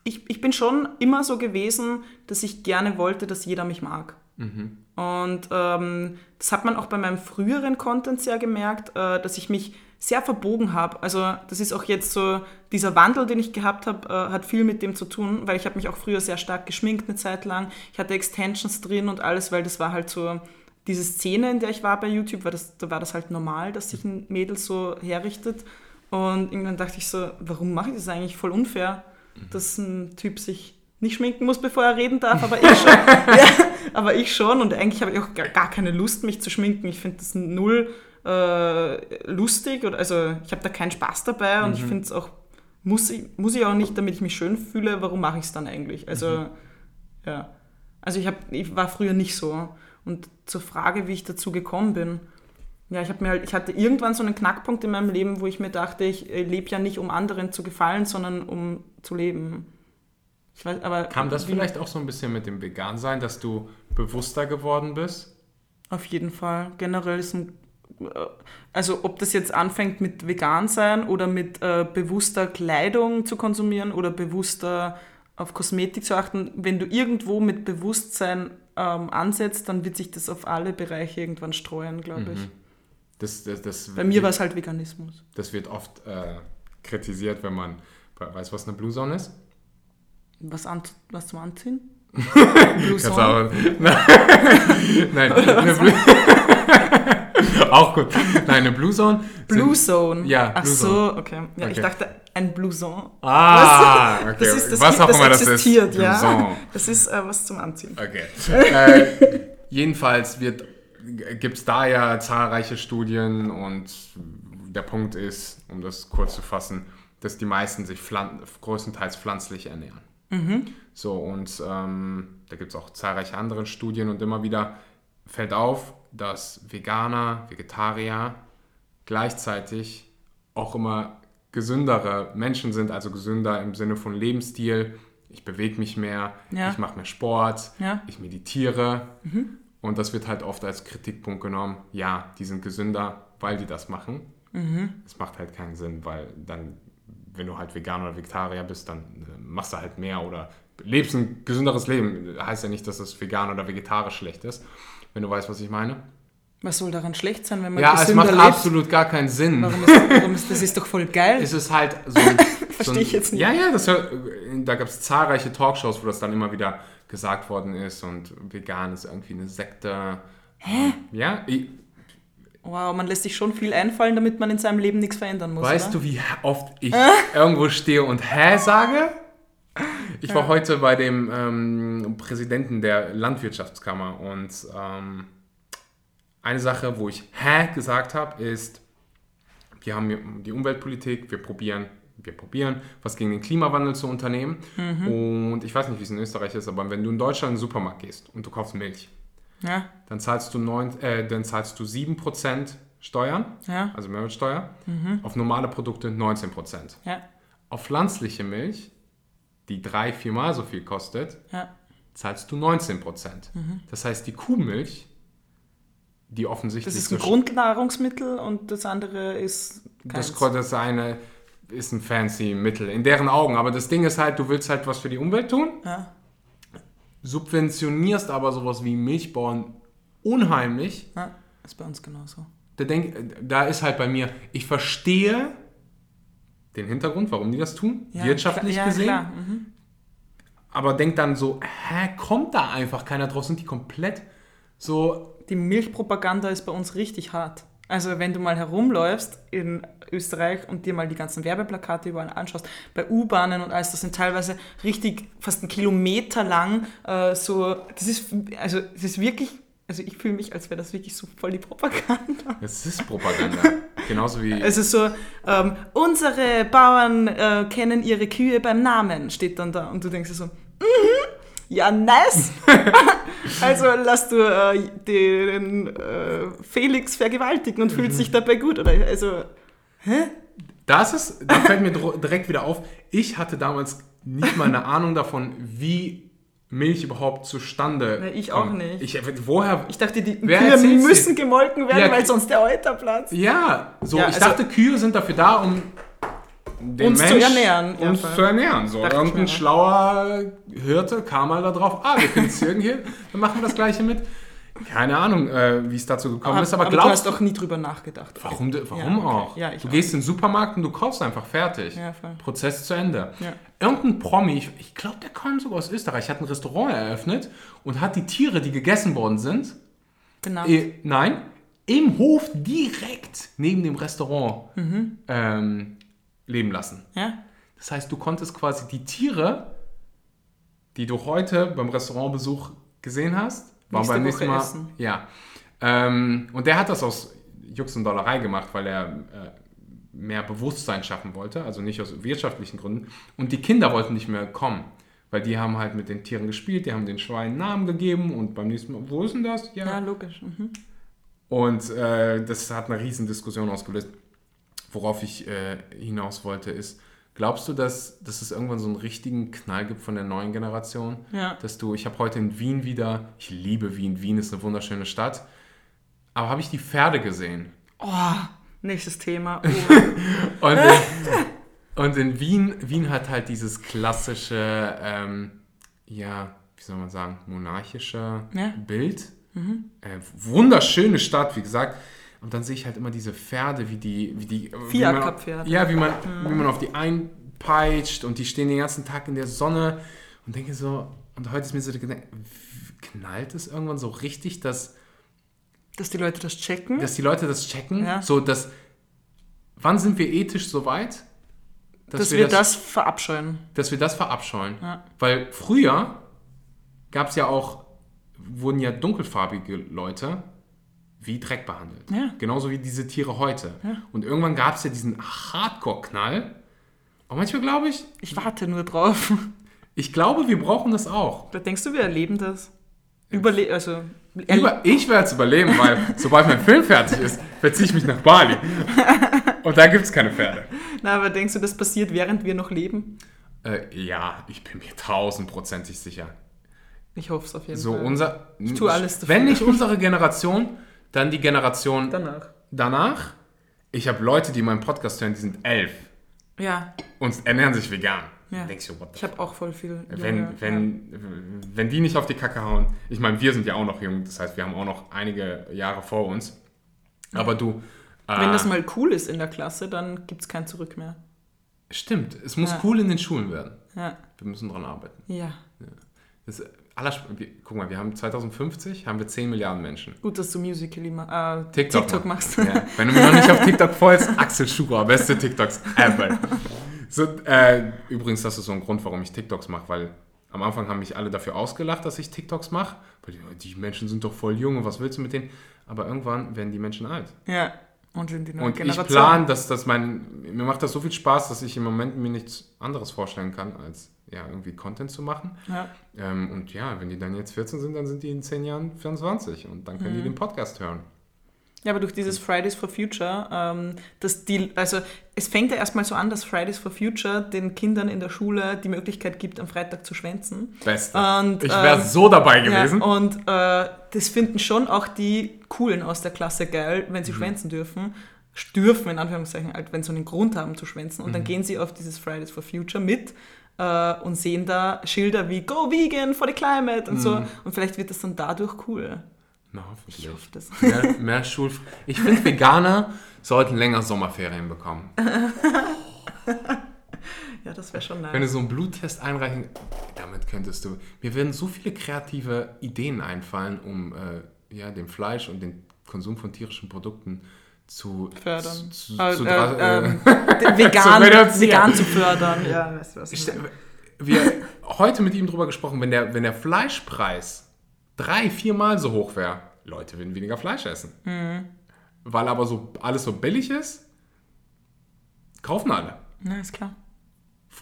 ich, ich bin schon immer so gewesen, dass ich gerne wollte, dass jeder mich mag. Mhm. Und ähm, das hat man auch bei meinem früheren Content sehr gemerkt, äh, dass ich mich sehr verbogen habe. Also das ist auch jetzt so, dieser Wandel, den ich gehabt habe, äh, hat viel mit dem zu tun, weil ich habe mich auch früher sehr stark geschminkt eine Zeit lang. Ich hatte Extensions drin und alles, weil das war halt so diese Szene, in der ich war bei YouTube, war das, da war das halt normal, dass sich ein Mädel so herrichtet. Und irgendwann dachte ich so, warum mache ich das eigentlich? Voll unfair dass ein Typ sich nicht schminken muss, bevor er reden darf, aber ich schon. ja, aber ich schon und eigentlich habe ich auch gar keine Lust, mich zu schminken. Ich finde das null äh, lustig oder also ich habe da keinen Spaß dabei und mhm. ich finde es auch, muss ich, muss ich auch nicht, damit ich mich schön fühle, warum mache ich es dann eigentlich? Also, mhm. ja. Also ich, hab, ich war früher nicht so. Und zur Frage, wie ich dazu gekommen bin, ja, ich, mir halt, ich hatte irgendwann so einen Knackpunkt in meinem Leben, wo ich mir dachte, ich äh, lebe ja nicht, um anderen zu gefallen, sondern um zu leben. Ich weiß, aber Kam das vielleicht auch so ein bisschen mit dem Vegansein, dass du bewusster geworden bist? Auf jeden Fall. Generell ist ein, also ob das jetzt anfängt mit Vegansein oder mit äh, bewusster Kleidung zu konsumieren oder bewusster auf Kosmetik zu achten, wenn du irgendwo mit Bewusstsein ähm, ansetzt, dann wird sich das auf alle Bereiche irgendwann streuen, glaube mhm. ich. Das, das, das Bei mir war es halt Veganismus. Das wird oft äh, kritisiert, wenn man weiß, was eine Blue Zone ist. Was, an, was zum Anziehen? Blue Zone? Nein, eine Blue auch gut. Nein, eine Blue Zone. Blue Zone. Ja, Blue Ach so, Zone. okay. Ja, okay. Ich dachte, ein Blouson. Ah, okay. Das ist, das was auch immer das ist. Ja. Das ist äh, was zum Anziehen. Okay. äh, jedenfalls wird gibt es da ja zahlreiche Studien und der Punkt ist, um das kurz zu fassen, dass die meisten sich pflan größtenteils pflanzlich ernähren. Mhm. So, und ähm, da gibt es auch zahlreiche andere Studien und immer wieder fällt auf, dass Veganer, Vegetarier gleichzeitig auch immer gesündere Menschen sind, also gesünder im Sinne von Lebensstil, ich bewege mich mehr, Ja. ich mache mehr Sport, Ja. Mhm. ich meditiere. Und das wird halt oft als Kritikpunkt genommen. Ja, die sind gesünder, weil die das machen. Mhm. Es macht halt keinen Sinn, weil dann, wenn du halt Veganer oder Vegetarier bist, dann äh, machst du halt mehr oder lebst ein gesünderes Leben. Heißt ja nicht, dass das vegan oder vegetarisch schlecht ist, wenn du weißt, was ich meine. Was soll daran schlecht sein, wenn man Ja, es macht lebt? absolut gar keinen Sinn. Warum ist, warum ist, das ist doch voll geil. Es ist halt so ein. so Versteh ein, ich jetzt nicht. Ja, ja, das, da gab es zahlreiche Talkshows, wo das dann immer wieder gesagt worden ist und vegan ist irgendwie eine Sekte. Hä? Ja, ich, Wow, man lässt sich schon viel einfallen, damit man in seinem Leben nichts verändern muss. weißt oder? du, wie oft ich irgendwo stehe und hä sage? Ich war heute bei dem ähm, Präsidenten der Landwirtschaftskammer und ähm, eine Sache, wo ich hä gesagt habe, ist, wir haben die Umweltpolitik, wir probieren, wir probieren, was gegen den Klimawandel zu unternehmen. Und ich weiß nicht, wie es in Österreich ist, aber wenn du in Deutschland in den Supermarkt gehst und du kaufst Milch, Ja, dann zahlst du, neun, äh, dann zahlst du 7% Steuern, ja, also Mehrwertsteuer, auf normale Produkte 19%. ja, Auf pflanzliche Milch, die drei, viermal so viel kostet, ja. zahlst du 19%. Mhm. Das heißt, die Kuhmilch, die offensichtlich Das ist so ein Grundnahrungsmittel und das andere ist Das, keins. das eine ist ein fancy Mittel in deren Augen. Aber das Ding ist halt, du willst halt was für die Umwelt tun, Ja, subventionierst aber sowas wie Milchbauern unheimlich. ja, ist bei uns genauso. Da, denk, da ist halt bei mir, ich verstehe den Hintergrund, warum die das tun, Ja, wirtschaftlich klar, ja, gesehen. Klar. Mhm. Aber denk dann so, hä, kommt da einfach keiner drauf? Sind die komplett so, Die Milchpropaganda ist bei uns richtig hart. Also wenn du mal herumläufst in Österreich und dir mal die ganzen Werbeplakate überall anschaust, bei U-Bahnen und alles, das sind teilweise richtig fast einen Kilometer lang äh, so, das ist, also das ist wirklich, also ich fühle mich, als wäre das wirklich so voll die Propaganda. das ist Propaganda. Genauso wie, Also so, ähm, unsere Bauern äh, kennen ihre Kühe beim Namen, steht dann da. Und du denkst dir so, mhm, ja, nice. also lass du äh, den äh, Felix vergewaltigen und fühlst dich dabei gut. Oder also, Das ist, da fällt mir direkt wieder auf, ich hatte damals nicht mal eine Ahnung davon, wie Milch überhaupt zustande Nee, ich kommt. auch nicht. Ich, woher, ich dachte, die Wer Kühe erzählt's dir? müssen gemolken werden, Ja, weil sonst der Euter platzt. ja, so, Ja, ich also- dachte, Kühe sind dafür da, um den Uns zu ernähren, uns zu ernähren. So, mir auch. schlauer Hirte kam mal da drauf, ah, wir können Zirgen hier, dann machen wir das Gleiche mit. Keine Ahnung, äh, wie es dazu gekommen ist, aber, du glaubst hast doch nie drüber nachgedacht. Warum, warum Ja, okay. auch? Ja, du auch. gehst in den Supermarkt und du kaufst einfach fertig. Ja. Prozess zu Ende. Irgendein Promi, ich, ich glaube, der kam sogar aus Österreich, hat ein Restaurant eröffnet und hat die Tiere, die gegessen worden sind, Benannt. eh, nein, im Hof direkt neben dem Restaurant Mhm. ähm, leben lassen. Das heißt, du konntest quasi die Tiere, die du heute beim Restaurantbesuch gesehen hast, Nächste beim nächsten Mal. essen. Ja. Ähm, und der hat das aus Jux und Dollerei gemacht, weil er äh, mehr Bewusstsein schaffen wollte, also nicht aus wirtschaftlichen Gründen. Und die Kinder wollten nicht mehr kommen, weil die haben halt mit den Tieren gespielt, die haben den Schweinen Namen gegeben und beim nächsten Mal, wo ist denn das? ja, logisch. Mhm. Und äh, das hat eine riesen Diskussion ausgelöst. Worauf ich äh, hinaus wollte, ist, glaubst du, dass, dass es irgendwann so einen richtigen Knall gibt von der neuen Generation? Ja. Dass du, ich habe heute in Wien wieder, ich liebe Wien, Wien ist eine wunderschöne Stadt, aber habe ich die Pferde gesehen? Oh, nächstes Thema. Oh. Und in, und in Wien, Wien hat halt dieses klassische, ähm, ja, wie soll man sagen, monarchische Ja. Bild. Äh, wunderschöne Stadt, wie gesagt. Und dann sehe ich halt immer diese Pferde, wie die, wie die. man- Fiaker-Pferde. Ja, wie man, wie man auf die einpeitscht und die stehen den ganzen Tag in der Sonne und denke so, und heute ist mir so gedacht, knallt es irgendwann so richtig, dass Dass die Leute das checken. dass die Leute das checken, Ja. so dass wann sind wir ethisch so weit, dass, wir das, verabscheuen. dass wir das verabscheuen? Ja. Weil früher gab es ja auch, wurden ja dunkelfarbige Leute wie Dreck behandelt. Ja. Genauso wie diese Tiere heute. Ja. Und irgendwann gab es ja diesen Hardcore-Knall. Und manchmal glaube ich, Ich warte nur drauf. ich glaube, wir brauchen das auch. Da denkst du, wir erleben das? Überle also, Über, ich werde es überleben, weil sobald mein Film fertig ist, verziehe ich mich nach Bali. Und da gibt es keine Pferde. Na, aber denkst du, das passiert, während wir noch leben? Äh, ja, ich bin mir tausendprozentig sicher. Ich hoffe es auf jeden So Fall. unser. Ich tue alles dafür. Wenn nicht unsere Generation, dann die Generation Danach. danach. Ich habe Leute, die meinen Podcast hören, die sind elf Ja, und ernähren sich vegan. Ja. Denkst du, what the ich habe auch voll viel. wenn, Junge, wenn, wenn die nicht auf die Kacke hauen, ich meine, wir sind ja auch noch jung, das heißt, wir haben auch noch einige Jahre vor uns. Aber du. ja. Wenn äh, das mal cool ist in der Klasse, dann gibt es kein Zurück mehr. Stimmt, es muss Ja. cool in den Schulen werden. Ja. Wir müssen dran arbeiten. ja. Das ist aller, guck mal, wir haben 2050 haben wir 10 Milliarden Menschen. Gut, dass du Musical.ly ma äh, TikTok, TikTok, mach- machst. Ja. Wenn du mir noch nicht auf TikTok folgst, Axel Schurer, beste TikToks ever. So, äh, übrigens, das ist so ein Grund, warum ich TikToks mache, weil am Anfang haben mich alle dafür ausgelacht, dass ich TikToks mache. Weil die, die Menschen sind doch voll jung und was willst du mit denen? Aber irgendwann werden die Menschen alt. Ja. Und sind die neue Und ich Generation. plan, dass das mein, mir macht das so viel Spaß, dass ich im Moment mir nichts anderes vorstellen kann, als ja, irgendwie Content zu machen. Ja. Ähm, und ja, wenn die dann jetzt 14 sind, dann sind die in 10 Jahren 24 und dann können die den Podcast hören. Ja, aber durch dieses Fridays for Future, ähm, dass die, also es fängt ja erstmal so an, dass Fridays for Future den Kindern in der Schule die Möglichkeit gibt, am Freitag zu schwänzen. Beste. Und, ich wäre ähm, so dabei gewesen. Ja, und äh, das finden schon auch die Coolen aus der Klasse geil, wenn Mhm. sie schwänzen dürfen. Dürfen, in Anführungszeichen, halt, wenn sie so einen Grund haben zu schwänzen. Und dann Mhm. gehen sie auf dieses Fridays for Future mit äh, und sehen da Schilder wie Go Vegan for the Climate und Mhm. so. Und vielleicht wird das dann dadurch cool. Na, Ich hoffentlich. hoffe das. Mehr, mehr Schul. Ich finde, Veganer sollten länger Sommerferien bekommen. Ja, das wäre schon nice. Wenn du so einen Bluttest einreichen, damit könntest du. Mir werden so viele kreative Ideen einfallen, um äh, ja, den Fleisch und den Konsum von tierischen Produkten zu fördern. Zu, Äh, zu, äh, dra- äh, ähm, den vegan, reduzieren. vegan zu fördern. Ja, weißt du was ich wir heute mit ihm drüber gesprochen, wenn der, wenn der Fleischpreis drei, viermal so hoch wäre, Leute würden weniger Fleisch essen. Mhm. Weil aber so alles so billig ist, kaufen alle. Ja, ist klar.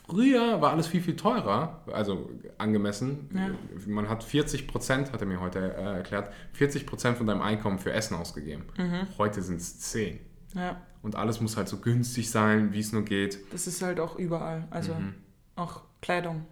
Früher war alles viel, viel teurer, also angemessen. Ja. Man hat 40 Prozent, hat er mir heute äh, erklärt, 40 Prozent von deinem Einkommen für Essen ausgegeben. Mhm. Heute sind es 10. Ja, Und alles muss halt so günstig sein, wie es nur geht. das ist halt auch überall. Also Mhm. auch Kleidung.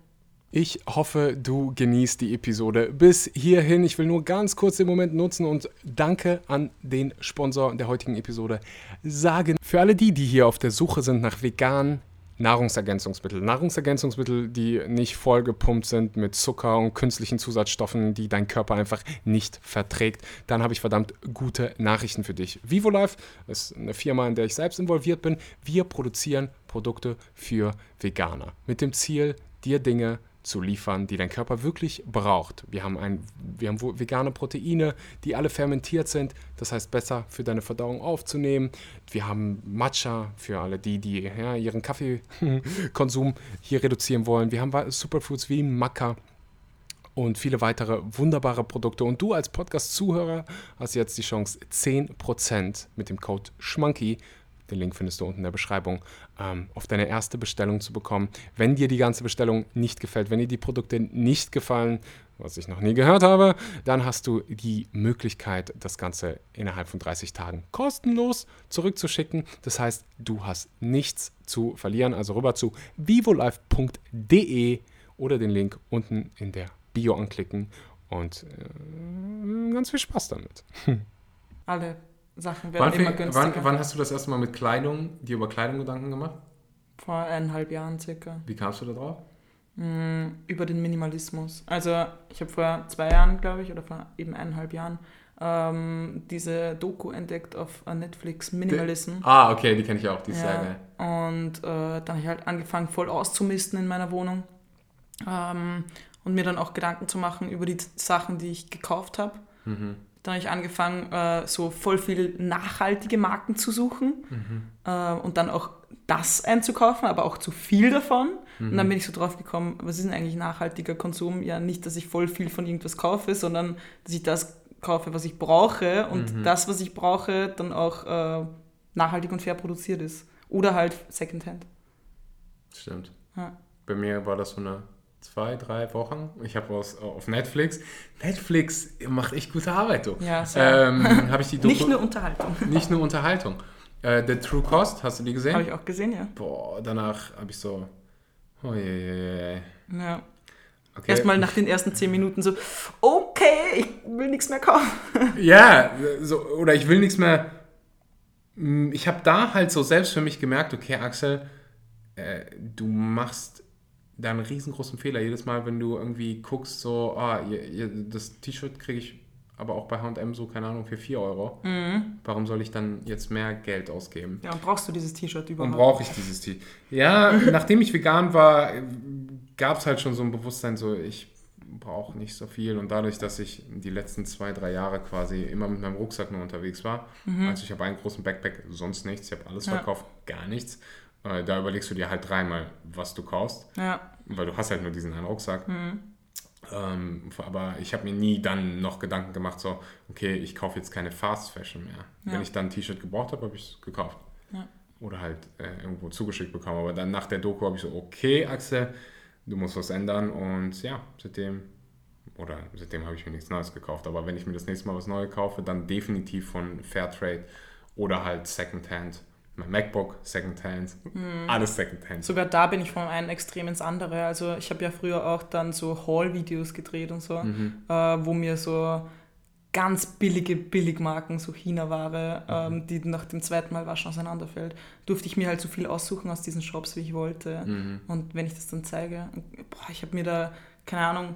Ich hoffe, du genießt die Episode bis hierhin. Ich will nur ganz kurz den Moment nutzen und danke an den Sponsor der heutigen Episode sagen. Für alle die, die hier auf der Suche sind nach veganen Nahrungsergänzungsmittel. Nahrungsergänzungsmittel, die nicht vollgepumpt sind mit Zucker und künstlichen Zusatzstoffen, die dein Körper einfach nicht verträgt, dann habe ich verdammt gute Nachrichten für dich. VivoLife ist eine Firma, in der ich selbst involviert bin. Wir produzieren Produkte für Veganer mit dem Ziel, dir Dinge zu liefern, die dein Körper wirklich braucht. Wir haben, ein, wir haben vegane Proteine, die alle fermentiert sind, das heißt besser für deine Verdauung aufzunehmen. Wir haben Matcha für alle die, die ja, ihren Kaffeekonsum hier reduzieren wollen. Wir haben Superfoods wie Maca und viele weitere wunderbare Produkte. Und du als Podcast-Zuhörer hast jetzt die Chance, 10% mit dem Code SCHMANKY, den Link findest du unten in der Beschreibung, ähm, auf deine erste Bestellung zu bekommen. Wenn dir die ganze Bestellung nicht gefällt, wenn dir die Produkte nicht gefallen, was ich noch nie gehört habe, dann hast du die Möglichkeit, das Ganze innerhalb von 30 Tagen kostenlos zurückzuschicken. Das heißt, du hast nichts zu verlieren. Also rüber zu vivolife.de oder den Link unten in der Bio anklicken und äh, ganz viel Spaß damit. Alle Sachen werden Wann, immer fing- günstiger. wann, wann hast du das erste Mal mit Kleidung, dir über Kleidung Gedanken gemacht? Vor eineinhalb Jahren circa. Wie kamst du da drauf? Mm, Über den Minimalismus. Also ich habe vor zwei Jahren, glaube ich, oder vor eben eineinhalb Jahren ähm, diese Doku entdeckt auf Netflix, Minimalism. Ah, okay, die kenne ich auch, die ist sehr Ja, geil. und äh, dann habe ich halt angefangen, voll auszumisten in meiner Wohnung. Ähm, und mir dann auch Gedanken zu machen über die Sachen, die ich gekauft habe. Mhm. Dann habe ich angefangen, äh, so voll viel nachhaltige Marken zu suchen Mhm. äh, und dann auch das einzukaufen, aber auch zu viel davon. Und Mhm. dann bin ich so drauf gekommen, was ist denn eigentlich nachhaltiger Konsum? Ja, nicht, dass ich voll viel von irgendwas kaufe, sondern dass ich das kaufe, was ich brauche und Mhm. das, was ich brauche, dann auch äh, nachhaltig und fair produziert ist. Oder halt Secondhand. Stimmt. Ja. Bei mir war das so eine zwei, drei Wochen. Ich habe was auf Netflix. Netflix macht echt gute Arbeit, du. Ja. Ähm, habe ich die Doku, Nicht nur Unterhaltung. nicht nur Unterhaltung. Äh, The True Cost, hast du die gesehen? Habe ich auch gesehen, ja. Boah, danach habe ich so, Oh je, je, je. Ja. Okay. Erstmal nach den ersten zehn Minuten so, okay, ich will nichts mehr kaufen. Ja, so, oder ich will nichts mehr. Hm, Ich habe da halt so selbst für mich gemerkt, okay, Axel, äh, du machst da einen riesengroßen Fehler. Jedes Mal, wenn du irgendwie guckst, so, ah, das T-Shirt kriege ich aber auch bei HM so, keine Ahnung, für 4 Euro. Warum soll ich dann jetzt mehr Geld ausgeben? Ja, und brauchst du dieses T-Shirt Und überhaupt? brauche ich dieses T. Ja, nachdem ich vegan war, gab es halt schon so ein Bewusstsein, so ich brauche nicht so viel. Und dadurch, dass ich die letzten zwei, drei Jahre quasi immer mit meinem Rucksack nur unterwegs war, also ich habe einen großen Backpack, sonst nichts, ich habe alles Ja. verkauft, gar nichts. Äh, Da überlegst du dir halt dreimal, was du kaufst, Ja, weil du hast halt nur diesen einen Rucksack. Ähm, aber ich habe mir nie dann noch Gedanken gemacht, so, okay, ich kaufe jetzt keine Fast Fashion mehr. Wenn Ja. ich dann ein T-Shirt gebraucht habe, habe ich es gekauft. Ja. Oder halt äh, irgendwo zugeschickt bekommen. Aber dann nach der Doku habe ich so, okay, Axel, du musst was ändern. Und ja, seitdem, oder seitdem habe ich mir nichts Neues gekauft. Aber wenn ich mir das nächste Mal was Neues kaufe, dann definitiv von Fairtrade oder halt Secondhand. Mein MacBook, Secondhand, Mhm. alles Secondhand. sogar da bin ich vom einen Extrem ins andere. Also ich habe ja früher auch dann so Haul-Videos gedreht und so, Mhm. äh, wo mir so ganz billige Billigmarken, so China-Ware, Mhm. ähm, die nach dem zweiten Mal waschen auseinanderfällt, durfte ich mir halt so viel aussuchen aus diesen Shops, wie ich wollte. Mhm. Und wenn ich das dann zeige, boah, ich habe mir da, keine Ahnung,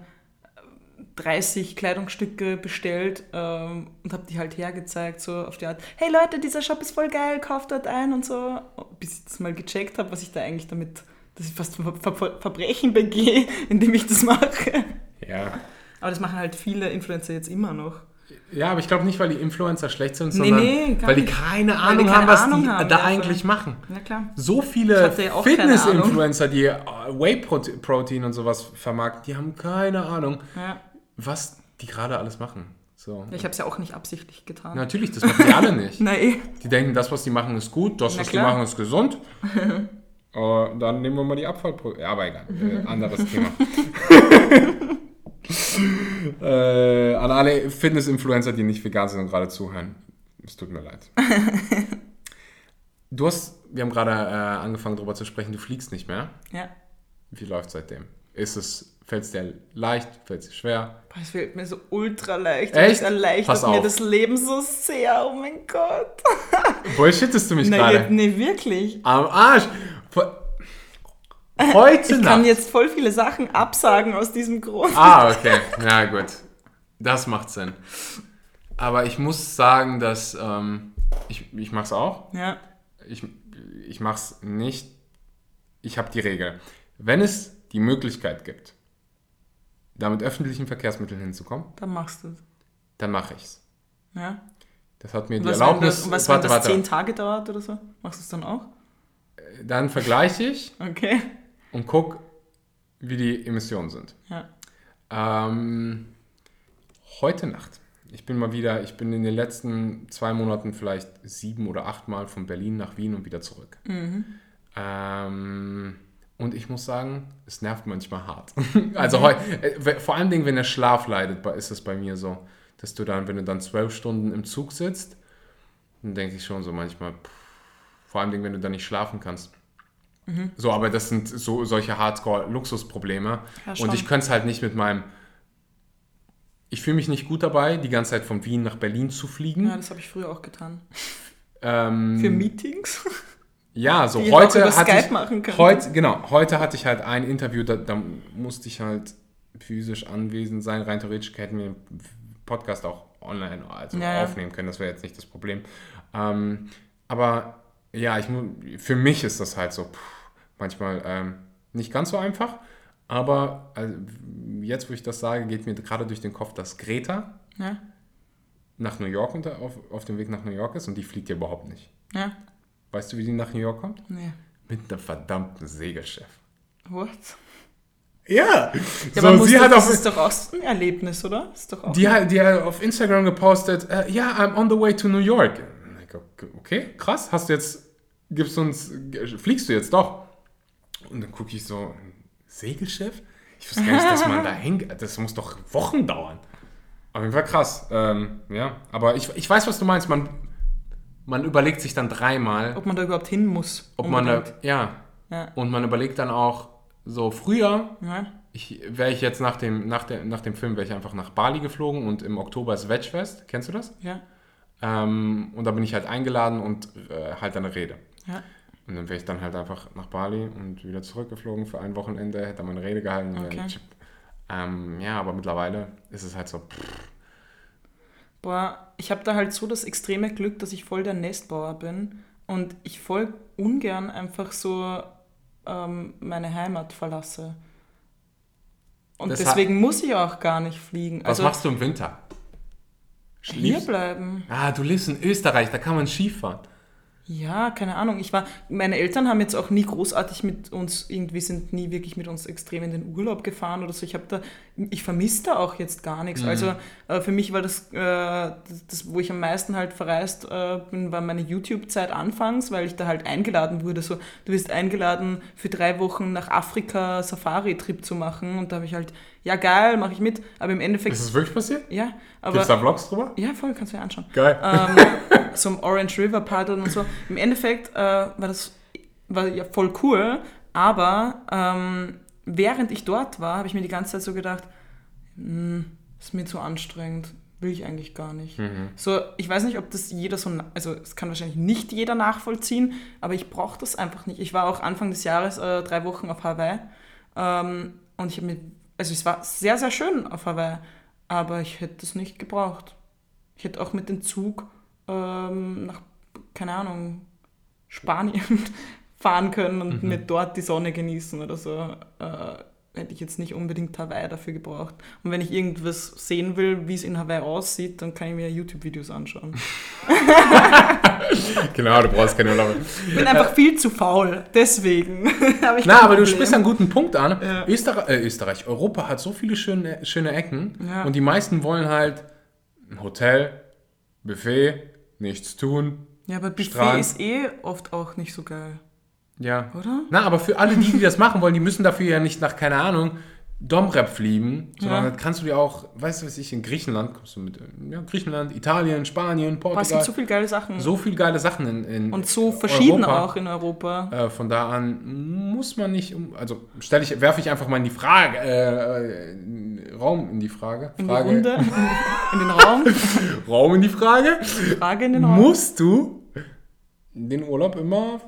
30 Kleidungsstücke bestellt ähm, und habe die halt hergezeigt, so auf die Art, hey Leute, dieser Shop ist voll geil, kauft dort ein und so. Bis ich das mal gecheckt habe, was ich da eigentlich damit, dass ich fast Ver Ver Verbrechen begehe, indem ich das mache. Ja. Aber das machen halt viele Influencer jetzt immer noch. Ja, aber ich glaube nicht, weil die Influencer schlecht sind, Nee, sondern nee, gar weil die nicht. keine Weil Ahnung die haben, keine was Ahnung die haben, da ja, voll. eigentlich machen. Na klar. So viele ja keine Fitness-Influencer, die äh, Whey-Protein und sowas vermarkten, die haben keine Ahnung, Ja. Was die gerade alles machen. So. Ich habe es ja auch nicht absichtlich getan. Natürlich, das machen die alle nicht. Nein. Die denken, das, was die machen, ist gut, das, Na was klar. die machen, ist gesund. Aber dann nehmen wir mal die Abfallprodukte. Ja, aber egal. Äh, anderes Thema. äh, an alle Fitness-Influencer, die nicht vegan sind und gerade zuhören. Es tut mir leid. Du hast, wir haben gerade äh, angefangen darüber zu sprechen, du fliegst nicht mehr. Ja. Wie läuft seitdem? Ist es, fällt es dir leicht, fällt es dir schwer? Boah, Es fällt mir so ultra leicht. Echt? Es erleichtert mir das Leben so sehr. Oh mein Gott. Bullshittest du mich gerade? nee, wirklich. Am Arsch! Heute Ich Nacht. kann jetzt voll viele Sachen absagen aus diesem Grund. Ah, okay. Ja, gut. Das macht Sinn. Aber ich muss sagen, dass ähm, ich, ich mache es auch. Ja. Ich, ich mache es nicht. Ich habe die Regel. Wenn es die Möglichkeit gibt, da mit öffentlichen Verkehrsmitteln hinzukommen, Dann machst du es. dann mache ich es. Ja. Das hat mir die Was, Erlaubnis. das, was, warte, wenn das warte. zehn Tage dauert oder so? Machst du es dann auch? Dann vergleiche ich Okay. und gucke, wie die Emissionen sind. Ja. Ähm, heute Nacht. Ich bin mal wieder, ich bin in den letzten zwei Monaten vielleicht sieben oder acht Mal von Berlin nach Wien und wieder zurück. Ähm, und ich muss sagen, es nervt manchmal hart. also heu, äh, vor allen Dingen, wenn der Schlaf leidet, ist es bei mir so, dass du dann, wenn du dann zwölf Stunden im Zug sitzt, dann denke ich schon so manchmal, pff, vor allen Dingen, wenn du dann nicht schlafen kannst. So, aber das sind so solche Hardcore-Luxusprobleme. Ja, und ich könnte es halt nicht mit meinem. Ich fühle mich nicht gut dabei, die ganze Zeit von Wien nach Berlin zu fliegen. Ja, das habe ich früher auch getan. Ähm, Für Meetings? Ja, so die heute über hatte Skype ich, machen könnte. heute, genau, heute hatte ich halt ein Interview, da, da musste ich halt physisch anwesend sein. Rein theoretisch hätten wir den Podcast auch online also Ja, aufnehmen können, das wäre jetzt nicht das Problem. Ähm, aber ja, ich, für mich ist das halt so pff, manchmal ähm, nicht ganz so einfach. Aber also, jetzt, wo ich das sage, geht mir gerade durch den Kopf, dass Greta Ja. nach New York unter, auf, auf dem Weg nach New York ist und die fliegt ja überhaupt nicht. Ja. Weißt du, wie die nach New York kommt? Nee. Mit einem verdammten Segelschiff. What? Ja! Ja, so, sie hat das auf, ist doch auch ein Erlebnis, oder? Ist doch auch die, hat- die hat auf Instagram gepostet, äh, ja, I'm on the way to New York. Okay, krass, hast du jetzt, gibst uns, fliegst du jetzt doch? Und dann gucke ich so, ein Segelschiff? Ich wusste gar nicht, dass man da hängt. Das muss doch Wochen dauern. Auf jeden Fall krass. Ähm, ja, aber ich, ich weiß, was du meinst. Man, man überlegt sich dann dreimal, ob man da überhaupt hin muss. ob man da, ja, Ja. Und man überlegt dann auch so früher, Ja. ich, wäre ich jetzt nach dem, nach, der, nach dem Film, wäre ich einfach nach Bali geflogen und im Oktober ist Vegfest. Kennst du das? Ja. Ähm, und da bin ich halt eingeladen und äh, halt eine Rede. Ja. Und dann wäre ich dann halt einfach nach Bali und wieder zurückgeflogen für ein Wochenende, hätte dann meine Rede gehalten. Okay. Ähm, ja, aber mittlerweile ist es halt so, pff, Boah, ich habe da halt so das extreme Glück, dass ich voll der Nestbauer bin und ich voll ungern einfach so ähm, meine Heimat verlasse. Und Das deswegen muss ich auch gar nicht fliegen. was Also machst du im Winter? hier Schliefst- bleiben. Ah, du lebst in Österreich, da kann man Skifahren. Ja, keine Ahnung. Ich war, meine Eltern haben jetzt auch nie großartig mit uns, irgendwie sind nie wirklich mit uns extrem in den Urlaub gefahren oder so. Ich habe da, ich vermisse da auch jetzt gar nichts. Mhm. Also äh, für mich war das, äh, das, wo ich am meisten halt verreist äh, bin, war meine YouTube-Zeit anfangs, weil ich da halt eingeladen wurde. So, du wirst eingeladen, für drei Wochen nach Afrika Safari-Trip zu machen. Und da habe ich halt, ja geil, mache ich mit. Aber im Endeffekt, Ist das wirklich passiert? ja, aber. Gibt es da Vlogs drüber? Ja, voll, kannst du dir anschauen Geil. ähm, so im Orange River paddeln und so. Im Endeffekt äh, war das war ja voll cool, aber ähm, während ich dort war, habe ich mir die ganze Zeit so gedacht, "Hm, ist mir zu anstrengend, will ich eigentlich gar nicht. Mhm. So, ich weiß nicht, ob das jeder so, also es kann wahrscheinlich nicht jeder nachvollziehen, aber ich brauche das einfach nicht. Ich war auch Anfang des Jahres äh, drei Wochen auf Hawaii ähm, und ich habe mir, also es war sehr, sehr schön auf Hawaii, aber ich hätte es nicht gebraucht. Ich hätte auch mit dem Zug ähm, nach, keine Ahnung, Spanien fahren können und Mhm. mir dort die Sonne genießen oder so. Äh, hätte ich jetzt nicht unbedingt Hawaii dafür gebraucht. Und wenn ich irgendwas sehen will, wie es in Hawaii aussieht, dann kann ich mir YouTube-Videos anschauen. Genau, du brauchst keine Urlaub. Ich bin einfach viel zu faul, deswegen habe ich Na, aber du sprichst einen guten Punkt an. Ja. Österreich, äh, Österreich, Europa hat so viele schöne, schöne Ecken Ja. und die meisten wollen halt ein Hotel, Buffet, nichts tun. Ja, aber Buffet Strand. ist eh oft auch nicht so geil, Ja. oder? Na, aber für alle, die, die das machen wollen, die müssen dafür ja nicht nach, keine Ahnung, Domrep fliegen, sondern Ja. kannst du dir auch, weißt du was ich, in Griechenland, kommst du mit, äh, ja, Griechenland, Italien, Spanien, Boah, es Portugal, gibt so viele geile Sachen. so viele geile Sachen in, in und so verschieden Europa. auch in Europa. Äh, von da an muss man nicht, um- also stelle ich, werfe ich einfach mal in die Frage, äh, äh, Raum in die Frage, In die Frage Runde, in den Raum, Raum in die Frage, Frage in den Raum. musst du den Urlaub immer,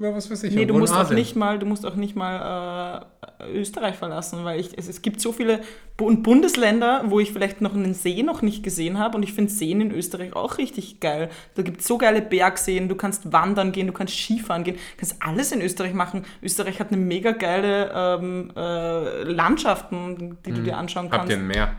ja, was weiß ich, Nee, du musst auch nicht mal, du musst auch nicht mal äh, Österreich verlassen, weil ich, es, es gibt so viele Bu Bundesländer, wo ich vielleicht noch einen See noch nicht gesehen habe und ich finde Seen in Österreich auch richtig geil. Da gibt es so geile Bergseen, du kannst wandern gehen, du kannst Skifahren gehen, du kannst alles in Österreich machen. Österreich hat eine mega geile ähm, äh, Landschaften, die du dir anschauen Hm. Habt kannst. ihr ein Meer?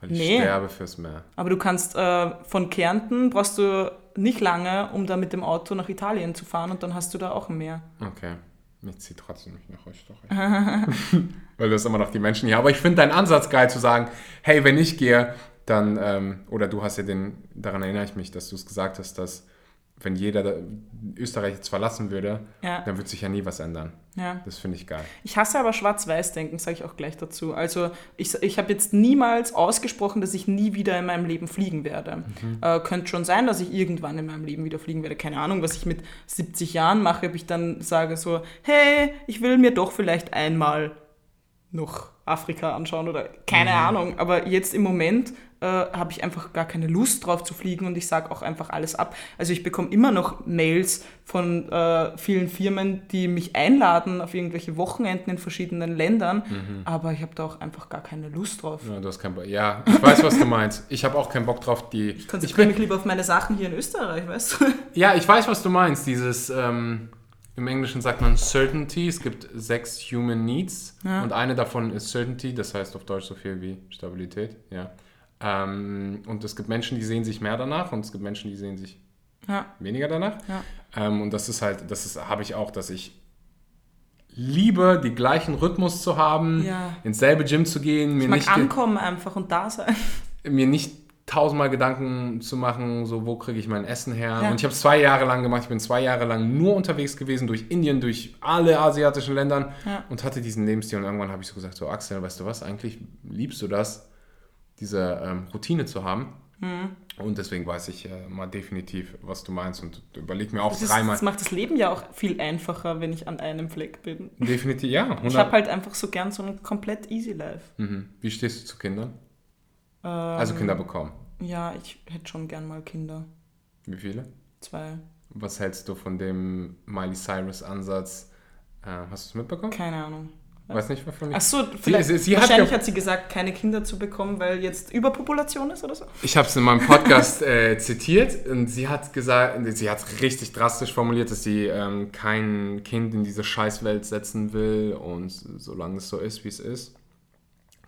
Weil ich Nee. sterbe fürs Meer. Aber du kannst äh, von Kärnten brauchst du nicht lange, um da mit dem Auto nach Italien zu fahren und dann hast du da auch ein Meer. Okay. Ich ziehe trotzdem nicht nach Österreich. Weil das immer noch die Menschen hier. Aber ich finde deinen Ansatz geil zu sagen, hey, wenn ich gehe, dann, ähm, oder du hast ja den, daran erinnere ich mich, dass du es gesagt hast, dass wenn jeder Österreich jetzt verlassen würde, Ja. dann wird sich ja nie was ändern. Ja. Das finde ich geil. Ich hasse aber Schwarz-Weiß-Denken, sage ich auch gleich dazu. Also ich, ich habe jetzt niemals ausgesprochen, dass ich nie wieder in meinem Leben fliegen werde. Äh, könnte schon sein, dass ich irgendwann in meinem Leben wieder fliegen werde. Keine Ahnung, was ich mit 70 Jahren mache, ob ich dann sage so, hey, ich will mir doch vielleicht einmal noch Afrika anschauen oder keine Ahnung. Aber jetzt im Moment äh, habe ich einfach gar keine Lust drauf zu fliegen und ich sage auch einfach alles ab. Also ich bekomme immer noch Mails von äh, vielen Firmen, die mich einladen auf irgendwelche Wochenenden in verschiedenen Ländern, aber ich habe da auch einfach gar keine Lust drauf. Ja, du hast Bock. Ja, ich weiß, was du meinst. Ich habe auch keinen Bock drauf, die. Ich konzentriere mich lieber auf meine Sachen hier in Österreich, weißt du? Ja, ich weiß, was du meinst. Dieses, ähm, im Englischen sagt man Certainty. Es gibt sechs Human Needs Ja. und eine davon ist Certainty, das heißt auf Deutsch so viel wie Stabilität. Ja. Ähm, und es gibt Menschen, die sehen sich mehr danach und es gibt Menschen, die sehen sich Ja, weniger danach. ja. Ähm, und das ist halt, das ist, habe ich auch, dass ich liebe, die gleichen Rhythmus zu haben, Ja. ins selbe Gym zu gehen, mir nicht, ankommen einfach und da sein. mir nicht tausendmal Gedanken zu machen, so wo kriege ich mein Essen her. Ja. Und ich habe es zwei Jahre lang gemacht. Ich bin zwei Jahre lang nur unterwegs gewesen durch Indien, durch alle asiatischen Ländern Ja. und hatte diesen Lebensstil. Und irgendwann habe ich so gesagt, so Axel, weißt du was, eigentlich liebst du das, diese ähm, Routine zu haben. Und deswegen weiß ich äh, mal definitiv, was du meinst und überleg mir auch Das, ist, dreimal. das macht das Leben ja auch viel einfacher, wenn ich an einem Fleck bin. Definitiv, ja. 100. Ich habe halt einfach so gern so ein komplett easy life. mhm. Wie stehst du zu Kindern? Ähm, Also Kinder bekommen. Ja, ich hätte schon gern mal Kinder. Wie viele? Zwei. Was hältst du von dem Miley Cyrus Ansatz? Äh, hast du es mitbekommen? Keine Ahnung. Weiß nicht, wovon ich. Ach so, vielleicht, sie- sie hat wahrscheinlich ge- hat, sie gesagt, keine Kinder zu bekommen, weil jetzt Überpopulation ist oder so. Ich habe es in meinem Podcast äh, zitiert und sie hat gesagt, sie hat es richtig drastisch formuliert, dass sie ähm, kein Kind in diese Scheißwelt setzen will und solange es so ist, wie es ist,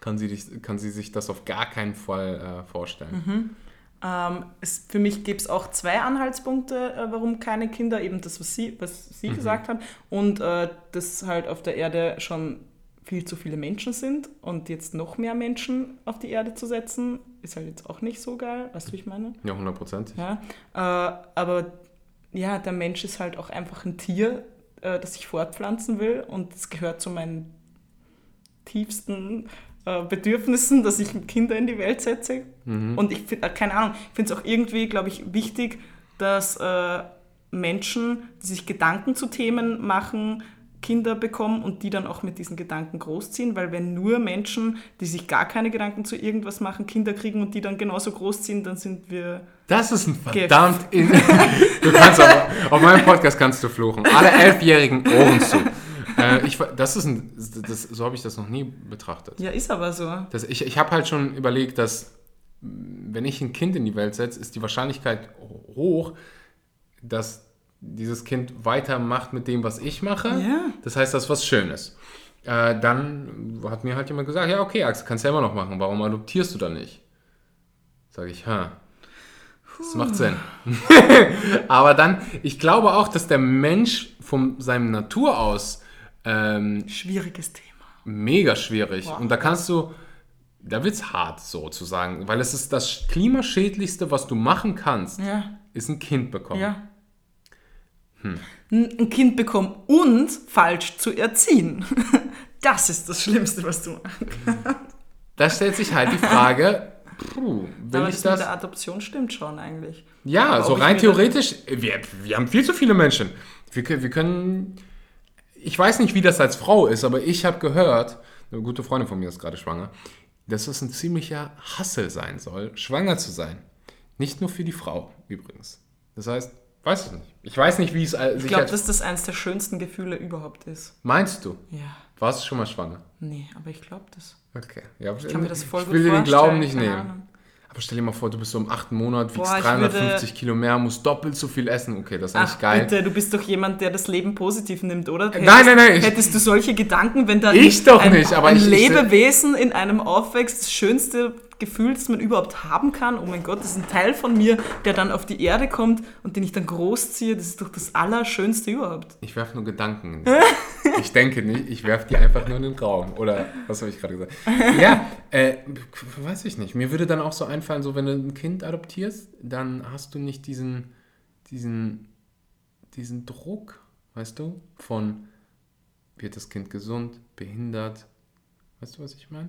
kann sie, kann sie sich das auf gar keinen Fall äh, vorstellen. Ähm, es, für mich gibt es auch zwei Anhaltspunkte, äh, warum keine Kinder, eben das, was sie, was sie gesagt hat, und äh, dass halt auf der Erde schon viel zu viele Menschen sind und jetzt noch mehr Menschen auf die Erde zu setzen, ist halt jetzt auch nicht so geil, weißt du, wie ich meine? Ja, hundertprozentig. Ja, äh, aber ja, der Mensch ist halt auch einfach ein Tier, äh, das sich fortpflanzen will und es gehört zu meinen tiefsten äh, Bedürfnissen, dass ich Kinder in die Welt setze. Und ich finde, äh, keine Ahnung, ich finde es auch irgendwie, glaube ich, wichtig, dass äh, Menschen, die sich Gedanken zu Themen machen, Kinder bekommen und die dann auch mit diesen Gedanken großziehen, weil wenn nur Menschen, die sich gar keine Gedanken zu irgendwas machen, Kinder kriegen und die dann genauso großziehen, dann sind wir Das ist ein verdammt... In du kannst auf, auf meinem Podcast kannst du fluchen. Alle elfjährigen Ohren zu. Äh, ich, das ist ein... Das, so habe ich das noch nie betrachtet. Ja, ist aber so. Das, ich ich habe halt schon überlegt, dass wenn ich ein Kind in die Welt setze, ist die Wahrscheinlichkeit hoch, dass dieses Kind weitermacht mit dem, was ich mache. Ja. Das heißt, das ist was Schönes. Äh, dann hat mir halt jemand gesagt, ja, okay, Axel, kannst du ja immer noch machen. Warum adoptierst du dann nicht? Sage ich, ha. Das macht Sinn. Aber dann, ich glaube auch, dass der Mensch von seinem Natur aus ähm, Schwieriges Thema. mega schwierig. Wow. Und da kannst du, da wird's hart sozusagen, weil es ist das klimaschädlichste, was du machen kannst, Ja. ist ein Kind bekommen. Ja. Ein ein Kind bekommen und falsch zu erziehen. Das ist das Schlimmste, was du machst. Da stellt sich halt die Frage, puh, will Aber ich das mit das? der Adoption stimmt schon eigentlich. Ja, Aber so rein theoretisch, wir, wir haben viel zu viele Menschen. Wir, wir können, ich weiß nicht, wie das als Frau ist, aber ich habe gehört, eine gute Freundin von mir ist gerade schwanger, dass es ein ziemlicher Hassel sein soll, schwanger zu sein. Nicht nur für die Frau übrigens. Das heißt, weiß ich nicht. Ich weiß nicht, wie es äh, Ich sich glaube, als... dass das eines der schönsten Gefühle überhaupt ist. Meinst du? Ja. Warst du schon mal schwanger? Nee, aber ich glaube das. Okay. Ja, Ich kann mir das voll ich gut will dir den. Glauben nicht nehmen. Ahnung. Aber stell dir mal vor, du bist so im achten Monat, wiegst Boah, ich 350 würde- Kilo mehr, musst doppelt so viel essen. Okay, das ist Ach, nicht geil. bitte, du bist doch jemand, der das Leben positiv nimmt, oder? Nein, nein, nein, ich- hättest du solche Gedanken, wenn da Ich doch ein, nicht, aber ein ich- ich- Lebewesen in einem aufwächst, das schönste Gefühl, das man überhaupt haben kann. Oh mein Gott, das ist ein Teil von mir, der dann auf die Erde kommt und den ich dann großziehe. Das ist doch das Allerschönste überhaupt. Ich werfe nur Gedanken. ich denke nicht, ich werfe die einfach nur in den Raum. Oder was habe ich gerade gesagt? Ja, äh, weiß ich nicht. Mir würde dann auch so einfallen, so wenn du ein Kind adoptierst, dann hast du nicht diesen, diesen, diesen Druck, weißt du, von wird das Kind gesund, behindert. Weißt du, was ich meine?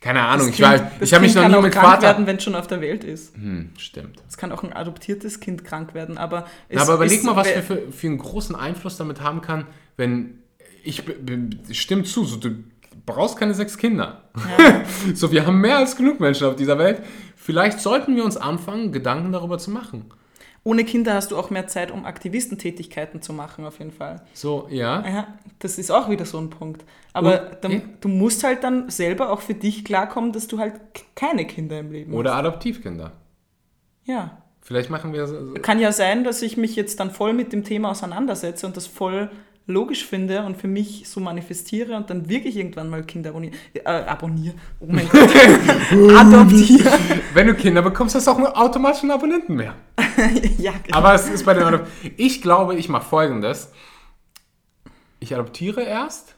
Keine Ahnung, Das ich, weiß, Kind- ich habe mich noch nie mit krank Vater. werden, wenn es schon auf der Welt ist. Hm, stimmt. Es kann auch ein adoptiertes Kind krank werden, aber es Na, aber überleg mal, was wir für, für einen großen Einfluss damit haben kann, wenn ich stimme zu, so, du brauchst keine sechs Kinder. so, wir haben mehr als genug Menschen auf dieser Welt. Vielleicht sollten wir uns anfangen, Gedanken darüber zu machen. Ohne Kinder hast du auch mehr Zeit, um Aktivistentätigkeiten zu machen, auf jeden Fall. So, ja. Ja, das ist auch wieder so ein Punkt. Aber Und- dann, ja. du musst halt dann selber auch für dich klarkommen, dass du halt keine Kinder im Leben Oder Adoptivkinder. hast. Ja. Vielleicht machen wir so. Kann ja sein, dass ich mich jetzt dann voll mit dem Thema auseinandersetze und das voll logisch finde und für mich so manifestiere und dann wirklich irgendwann mal Kinder abonniere. Äh, abonniere. Oh mein Gott. Adoptiere. Wenn du Kinder bekommst, hast du auch automatisch einen Abonnenten mehr. ja, genau. Aber es ist bei den Adop Ich glaube, ich mache folgendes. Ich adoptiere erst,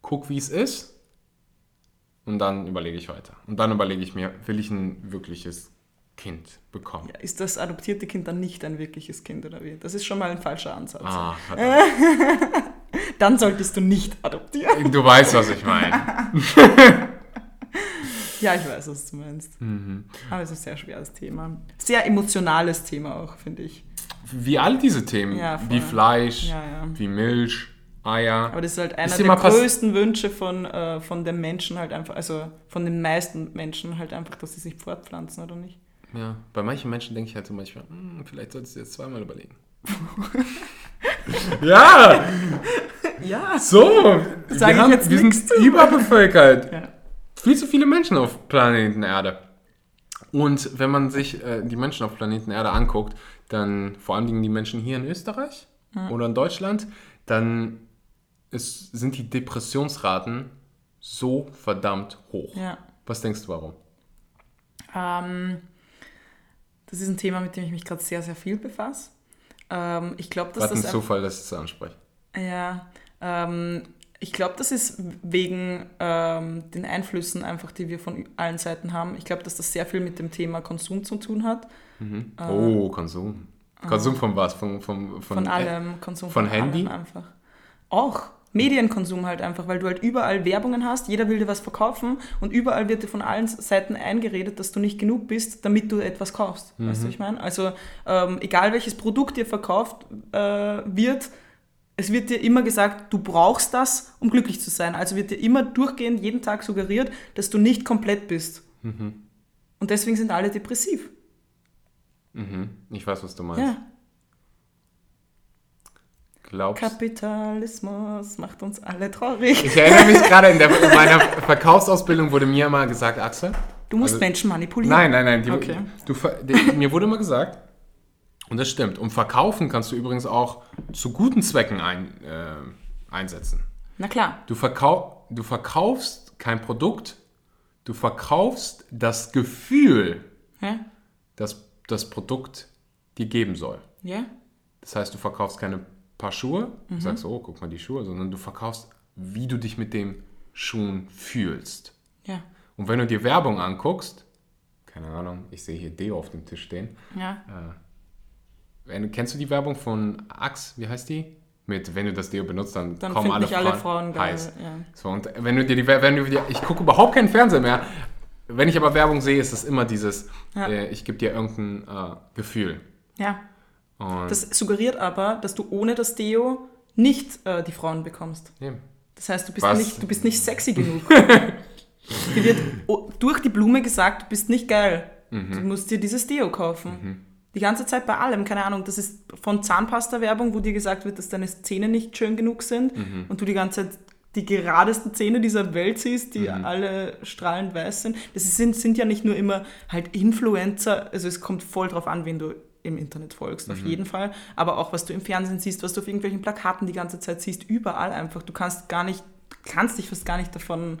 guck, wie es ist, und dann überlege ich weiter. Und dann überlege ich mir, will ich ein wirkliches Kind bekommen? Ist das adoptierte Kind dann nicht ein wirkliches Kind oder wie? Das ist schon mal ein falscher Ansatz. Ah. Dann solltest du nicht adoptieren. du weißt, was ich meine. Ja, ich weiß, was du meinst. Mhm. Aber es ist ein sehr schweres Thema. Sehr emotionales Thema auch, finde ich. Wie all diese Themen, Ja, wie Fleisch, Ja, ja. wie Milch, Eier. Aber das ist halt einer Ist der größten Wünsche von, äh, von den Menschen halt einfach, also von den meisten Menschen halt einfach, dass sie sich fortpflanzen oder nicht. Ja, bei manchen Menschen denke ich halt so manchmal, hm, vielleicht solltest du jetzt zweimal überlegen. ja, Ja. so. Sag wir ich jetzt wir sind überbevölkert. Ja. Viel zu viele Menschen auf Planeten Erde. Und wenn man sich äh, die Menschen auf Planeten Erde anguckt, dann vor allem die Menschen hier in Österreich oder in Deutschland, dann ist, sind die Depressionsraten so verdammt hoch. Ja. Was denkst du warum? Ähm, das ist ein Thema, mit dem ich mich gerade sehr, sehr viel befasse. Ähm, ich glaube, dass ein das Zufall, dass ich es anspreche. Ja, ähm, ich glaube, das ist wegen ähm, den Einflüssen einfach, die wir von allen Seiten haben. Ich glaube, dass das sehr viel mit dem Thema Konsum zu tun hat. oh, Konsum. Konsum von was? Von, von, von, Von allem, Konsum von allem Handy? einfach. Auch. Medienkonsum halt einfach, weil du halt überall Werbungen hast, jeder will dir was verkaufen und überall wird dir von allen Seiten eingeredet, dass du nicht genug bist, damit du etwas kaufst. Weißt du, was ich meine? Also ähm, egal welches Produkt dir verkauft äh, wird, es wird dir immer gesagt, du brauchst das, um glücklich zu sein. Also wird dir immer durchgehend jeden Tag suggeriert, dass du nicht komplett bist. Und deswegen sind alle depressiv. Mhm. Ich weiß, was du meinst. Ja. Glaubst Kapitalismus macht uns alle traurig. Ich erinnere mich gerade, in, der, in meiner Verkaufsausbildung wurde mir mal gesagt, Axel. Du musst Also- Menschen manipulieren. Nein, nein, nein. Die, Okay. du, die, mir wurde immer gesagt, und das stimmt, um verkaufen kannst du übrigens auch zu guten Zwecken ein, äh, einsetzen. Na klar. Du, verkau du verkaufst kein Produkt, du verkaufst das Gefühl, Ja? das das Produkt dir geben soll. Ja? Das heißt, du verkaufst keine paar Schuhe, Mhm. du sagst, oh, guck mal die Schuhe, sondern du verkaufst, wie du dich mit dem Schuhen fühlst. Ja. Und wenn du dir Werbung anguckst, keine Ahnung, ich sehe hier Deo auf dem Tisch stehen. Ja. Wenn, kennst du die Werbung von Axe? Wie heißt die? Mit, wenn du das Deo benutzt, dann, Dann kommen alle dich alle Frauen geil. heiß. Ja. So, und wenn du dir die, wenn du dir, ich gucke überhaupt keinen Fernseher mehr. Wenn ich aber Werbung sehe, ist es immer dieses, Ja. äh, ich gebe dir irgendein äh, Gefühl. ja. Und Das suggeriert aber, dass du ohne das Deo nicht äh, die Frauen bekommst. ja. Das heißt, du bist, Was? nicht, du bist nicht sexy genug. Dir wird durch die Blume gesagt, du bist nicht geil. Mhm. Du musst dir dieses Deo kaufen. Die ganze Zeit bei allem, keine Ahnung. Das ist von Zahnpasta-Werbung, wo dir gesagt wird, dass deine Zähne nicht schön genug sind Mhm. und du die ganze Zeit die geradesten Zähne dieser Welt siehst, die Mhm. alle strahlend weiß sind. Das sind, sind ja nicht nur immer halt Influencer, also es kommt voll drauf an, wen du im Internet folgst, Mhm. auf jeden Fall. Aber auch was du im Fernsehen siehst, was du auf irgendwelchen Plakaten die ganze Zeit siehst, überall einfach. Du kannst gar nicht, kannst dich fast gar nicht davon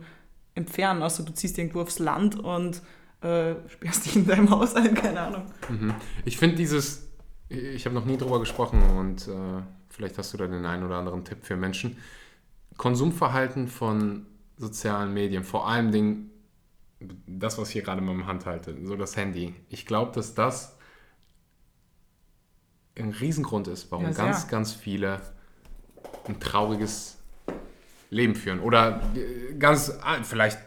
entfernen, außer du ziehst irgendwo aufs Land und äh, sperrst dich in deinem Haus ein, keine Ahnung. Ich finde dieses, ich habe noch nie drüber gesprochen und äh, vielleicht hast du da den einen oder anderen Tipp für Menschen. Konsumverhalten von sozialen Medien, vor allem Dingen das, was ich hier gerade in meiner Hand halte, so das Handy. Ich glaube, dass das ein Riesengrund ist, warum Ja, ganz, ganz viele ein trauriges Leben führen. Oder äh, ganz, ah, vielleicht,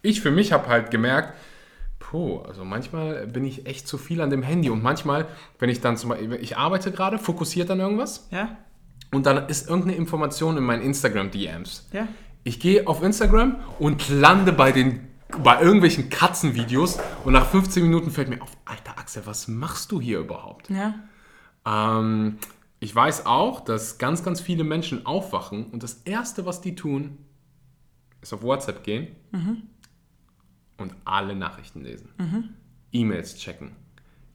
ich für mich habe halt gemerkt, Puh, also manchmal bin ich echt zu viel an dem Handy und manchmal, wenn ich dann zum Beispiel, ich arbeite gerade, fokussiert an irgendwas Ja, und dann ist irgendeine Information in meinen Instagram-DMs. ja, Ich gehe auf Instagram und lande bei den bei irgendwelchen Katzenvideos und nach 15 Minuten fällt mir auf, alter Axel, was machst du hier überhaupt? ja, Ähm, ich weiß auch, dass ganz, ganz viele Menschen aufwachen und das Erste, was die tun, ist auf WhatsApp gehen und alle Nachrichten lesen. E-Mails checken,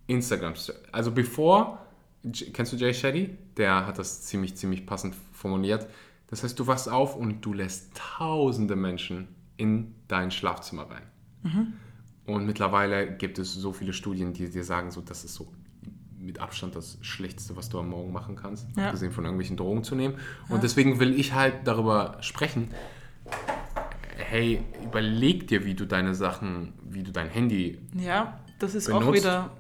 Instagram. Also bevor, kennst du Jay Shetty? Der hat das ziemlich, ziemlich passend formuliert. Das heißt, du wachst auf und du lässt tausende Menschen in dein Schlafzimmer rein. Und mittlerweile gibt es so viele Studien, die dir sagen, so, das ist so mit Abstand das Schlechteste, was du am Morgen machen kannst, Ja. abgesehen von irgendwelchen Drogen zu nehmen. Und deswegen will ich halt darüber sprechen. Hey, überleg dir, wie du deine Sachen, wie du dein Handy ja. Das ist auch Benutzt. wieder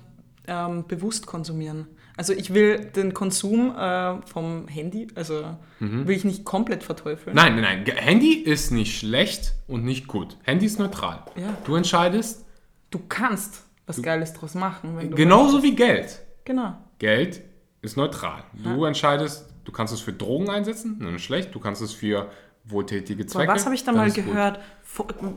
ähm, bewusst konsumieren. Also ich will den Konsum äh, vom Handy, also will ich nicht komplett verteufeln. Nein, nein, nein. Handy ist nicht schlecht und nicht gut. Handy ist neutral. Ja. Du entscheidest Du kannst was Geiles draus machen. Wenn du genauso wie Geld. Genau. Geld ist neutral. Du entscheidest, du kannst es für Drogen einsetzen, dann ist schlecht. Du kannst es für wohltätige Aber Zwecke. was habe ich da mal gehört?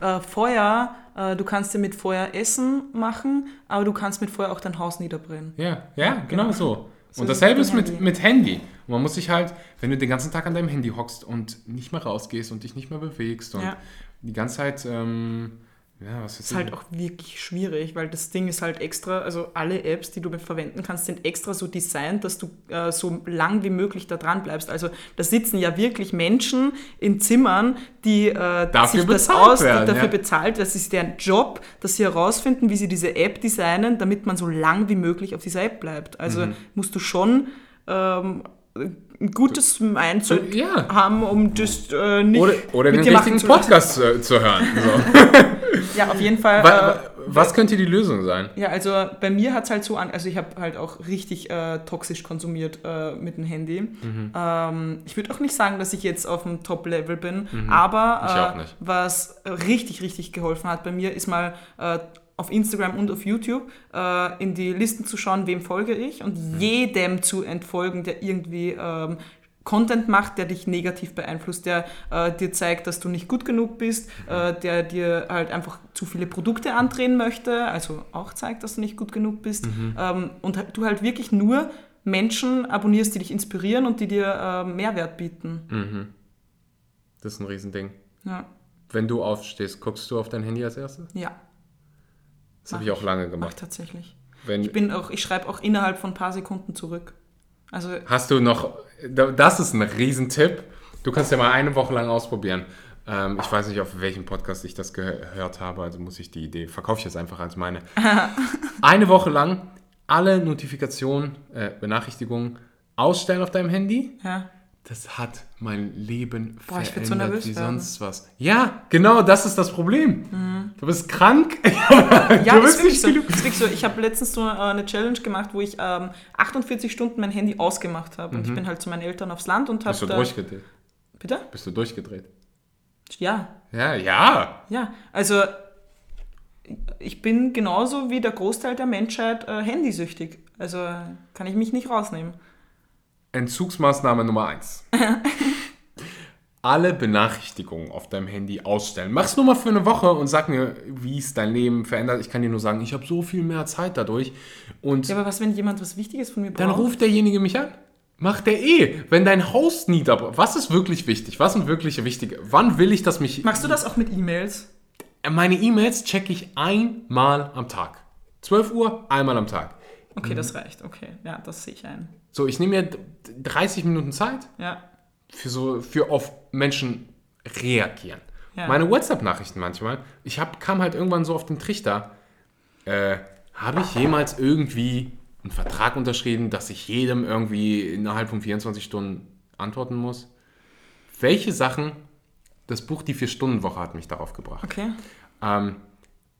Äh, Feuer, äh, du kannst dir mit Feuer Essen machen, aber du kannst mit Feuer auch dein Haus niederbrennen. Ja, ja, genau so. So Und dasselbe ist mit, Handy. mit Handy. Und man muss sich halt, wenn du den ganzen Tag an deinem Handy hockst und nicht mehr rausgehst und dich nicht mehr bewegst und Ja. die ganze Zeit, ähm, ja, was ist halt auch wirklich schwierig, weil das Ding ist halt extra, also alle Apps, die du verwenden kannst, sind extra so designt, dass du äh, so lang wie möglich da dran bleibst. Also da sitzen ja wirklich Menschen in Zimmern, die äh, Dafür sich das bezahlt aus, werden, dafür ja. bezahlt, das ist deren Job, dass sie herausfinden, wie sie diese App designen, damit man so lang wie möglich auf dieser App bleibt. Also Mhm. musst du schon ähm, ein gutes Mindset Ja. haben, um das äh, nicht Oder, oder mit den richtigen. Podcast zu, zu hören. So. Ja, auf jeden Fall. wa, äh, wa, was könnte die Lösung sein? Ja, also bei mir hat es halt so an, also ich habe halt auch richtig äh, toxisch konsumiert äh, mit dem Handy. Mhm. Ähm, ich würde auch nicht sagen, dass ich jetzt auf dem Top-Level bin, aber Mhm. Ich äh, was richtig, richtig geholfen hat bei mir, ist mal äh, auf Instagram und auf YouTube äh, in die Listen zu schauen, wem folge ich und Mhm. jedem zu entfolgen, der irgendwie ähm, Content macht, der dich negativ beeinflusst, der äh, dir zeigt, dass du nicht gut genug bist, äh, der dir halt einfach zu viele Produkte andrehen möchte, also auch zeigt, dass du nicht gut genug bist ähm, und du halt wirklich nur Menschen abonnierst, die dich inspirieren und die dir äh, Mehrwert bieten. Das ist ein Riesending. Ja, Wenn du aufstehst, guckst du auf dein Handy als erstes? ja Das habe ich auch lange mach gemacht. tatsächlich. Wenn, Ich bin auch, ich schreibe auch innerhalb von ein paar Sekunden zurück. Also Hast du noch, das ist ein Riesentipp. Du kannst ja mal eine Woche lang ausprobieren. Ähm, ich weiß nicht, auf welchem Podcast ich das gehört habe, also muss ich die Idee, verkaufe ich jetzt einfach als meine. eine Woche lang alle Notifikationen, äh, Benachrichtigungen ausstellen auf deinem Handy. ja, Das hat mein Leben Boah, ich würd so verändert nervös wie sonst was. Ja, genau, das ist das Problem. Du bist krank. Ja, du ist bist nicht so, genug. ist so. Ich habe letztens so äh, eine Challenge gemacht, wo ich ähm, 48 Stunden mein Handy ausgemacht habe. Und ich bin halt zu meinen Eltern aufs Land und habe Bist du da... durchgedreht? Bitte? Bist du durchgedreht? Ja, Ja, ja. ja. Also ich bin genauso wie der Großteil der Menschheit äh, handysüchtig. Also kann ich mich nicht rausnehmen. Entzugsmaßnahme Nummer 1. Alle Benachrichtigungen auf deinem Handy ausstellen. Mach's nur mal für eine Woche und sag mir, wie es dein Leben verändert. Ich kann dir nur sagen, ich habe so viel mehr Zeit dadurch. Und Ja, aber was, wenn jemand was Wichtiges von mir braucht? dann ruft derjenige mich an. Macht der eh. Wenn dein Haus niederbrennt. Was ist wirklich wichtig? Was sind wirklich wichtige? Wann will ich, dass mich. Machst du das auch mit E-Mails? Meine E-Mails checke ich einmal am Tag. 12 Uhr, einmal am Tag. Okay, das reicht. Okay, ja, das sehe ich ein. So, ich nehme mir 30 Minuten Zeit. Ja, für so für auf Menschen reagieren. Ja. Meine WhatsApp-Nachrichten manchmal, ich hab, kam halt irgendwann so auf den Trichter, äh, habe ich jemals irgendwie einen Vertrag unterschrieben, dass ich jedem irgendwie innerhalb von 24 Stunden antworten muss? Welche Sachen, das Buch Die Vier-Stunden-Woche hat mich darauf gebracht. okay. Ähm,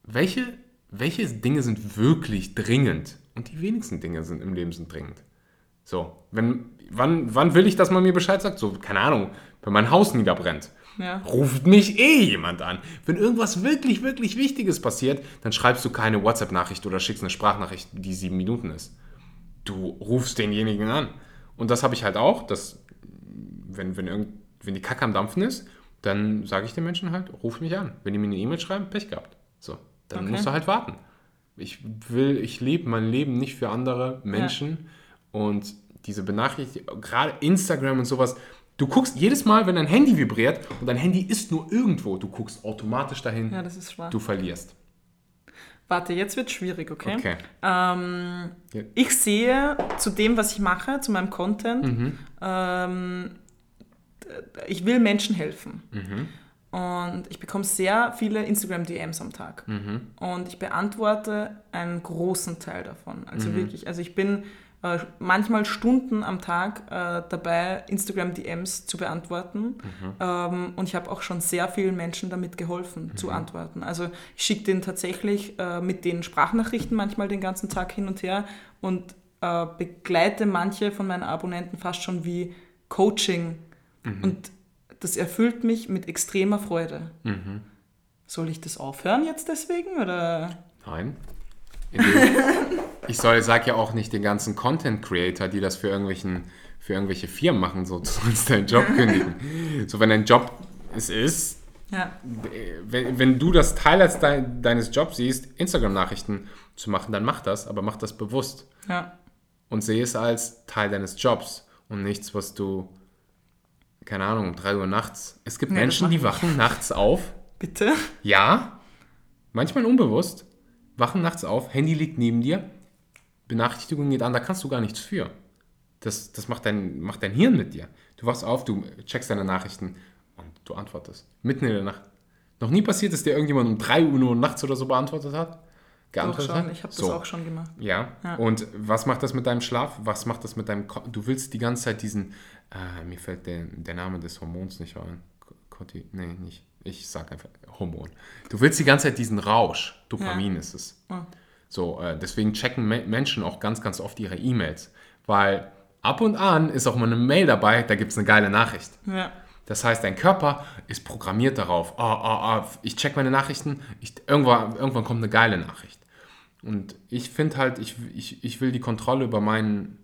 welche, welche Dinge sind wirklich dringend? Und die wenigsten Dinge sind im Leben sind dringend. So, wenn, wann, wann will ich, dass man mir Bescheid sagt? So, keine Ahnung, wenn mein Haus niederbrennt. Ja. Ruft mich eh jemand an. Wenn irgendwas wirklich, wirklich Wichtiges passiert, dann schreibst du keine WhatsApp-Nachricht oder schickst eine Sprachnachricht, die sieben Minuten ist. Du rufst denjenigen an. Und das habe ich halt auch, dass, wenn, wenn, irgend, wenn die Kacke am Dampfen ist, dann sage ich den Menschen halt, ruf mich an. Wenn die mir eine E-Mail schreiben, Pech gehabt. So, dann Okay. musst du halt warten. Ich will, ich lebe mein Leben nicht für andere Menschen und diese Benachrichtigung, gerade Instagram und sowas, du guckst jedes Mal, wenn dein Handy vibriert und dein Handy ist nur irgendwo, du guckst automatisch dahin, Ja, das ist schwach. du verlierst. Warte, jetzt wird schwierig, okay? Okay. Ähm, Ja. Ich sehe zu dem, was ich mache, zu meinem Content, Mhm. ähm, ich will Menschen helfen. Mhm. Und ich bekomme sehr viele Instagram-DMs am Tag. Mhm. Und ich beantworte einen großen Teil davon. Also wirklich, also ich bin äh, manchmal Stunden am Tag äh, dabei, Instagram-DMs zu beantworten. Ähm, und ich habe auch schon sehr vielen Menschen damit geholfen, zu antworten. Also ich schicke denen tatsächlich äh, mit den Sprachnachrichten manchmal den ganzen Tag hin und her und äh, begleite manche von meinen Abonnenten fast schon wie Coaching. Und das erfüllt mich mit extremer Freude. Soll ich das aufhören jetzt deswegen? Oder? Nein. Ich soll, sag ja auch nicht den ganzen Content Creator, die das für irgendwelchen, für irgendwelche Firmen machen, so, du sollst deinen Job kündigen. So, wenn dein Job es ist, Ja, wenn, wenn du das Teil als dein, deines Jobs siehst, Instagram-Nachrichten zu machen, dann mach das, aber mach das bewusst. ja, Und sehe es als Teil deines Jobs und nichts, was du, keine Ahnung, um 3 Uhr nachts. Es gibt Nee, Menschen, die wachen nachts auf bitte. Ja, manchmal unbewusst. Wachen nachts auf, Handy liegt neben dir, Benachrichtigung geht an, da kannst du gar nichts für. Das, das macht, dein, macht dein Hirn mit dir. Du wachst auf, du checkst deine Nachrichten und du antwortest. Mitten in der Nacht. Noch nie passiert, dass dir irgendjemand um 3 Uhr nachts oder so beantwortet hat? Geantwortet schon. hat? Ich habe das So. auch schon gemacht. Ja. Ja. Und was macht das mit deinem Schlaf? Was macht das mit deinem Ko Du willst die ganze Zeit diesen, äh, mir fällt der, der Name des Hormons nicht ein. Corti, nee, nicht. Ich sag einfach Hormon. Du willst die ganze Zeit diesen Rausch. Dopamin ist es. Ja. So, äh, deswegen checken Me Menschen auch ganz, ganz oft ihre E-Mails. Weil ab und an ist auch mal eine Mail dabei, da gibt es eine geile Nachricht. Ja. Das heißt, dein Körper ist programmiert darauf, ah, ah, ah, ich check meine Nachrichten, ich, irgendwann, irgendwann kommt eine geile Nachricht. Und ich finde halt, ich, ich, ich will die Kontrolle über mein,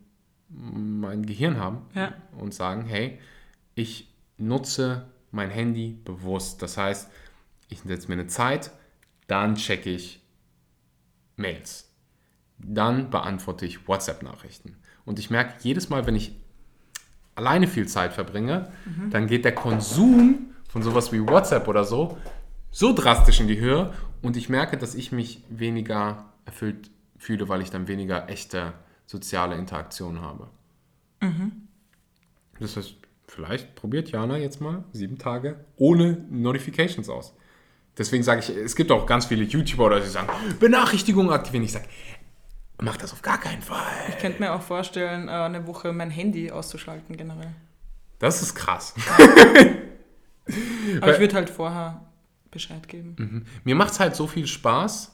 mein Gehirn haben Ja. und sagen, hey, ich nutze mein Handy bewusst. Das heißt, ich setze mir eine Zeit, dann checke ich Mails. Dann beantworte ich WhatsApp-Nachrichten. Und ich merke jedes Mal, wenn ich alleine viel Zeit verbringe, dann geht der Konsum von sowas wie WhatsApp oder so so drastisch in die Höhe und ich merke, dass ich mich weniger erfüllt fühle, weil ich dann weniger echte soziale Interaktion habe. Das heißt, vielleicht probiert Jana jetzt mal sieben Tage ohne Notifications aus. Deswegen sage ich, es gibt auch ganz viele YouTuber, die sagen, Benachrichtigungen aktivieren. Ich sage, mach das auf gar keinen Fall. Ich könnte mir auch vorstellen, äh, eine Woche mein Handy auszuschalten generell. Das ist krass. Aber ich würde halt vorher Bescheid geben. Mhm. Mir macht es halt so viel Spaß,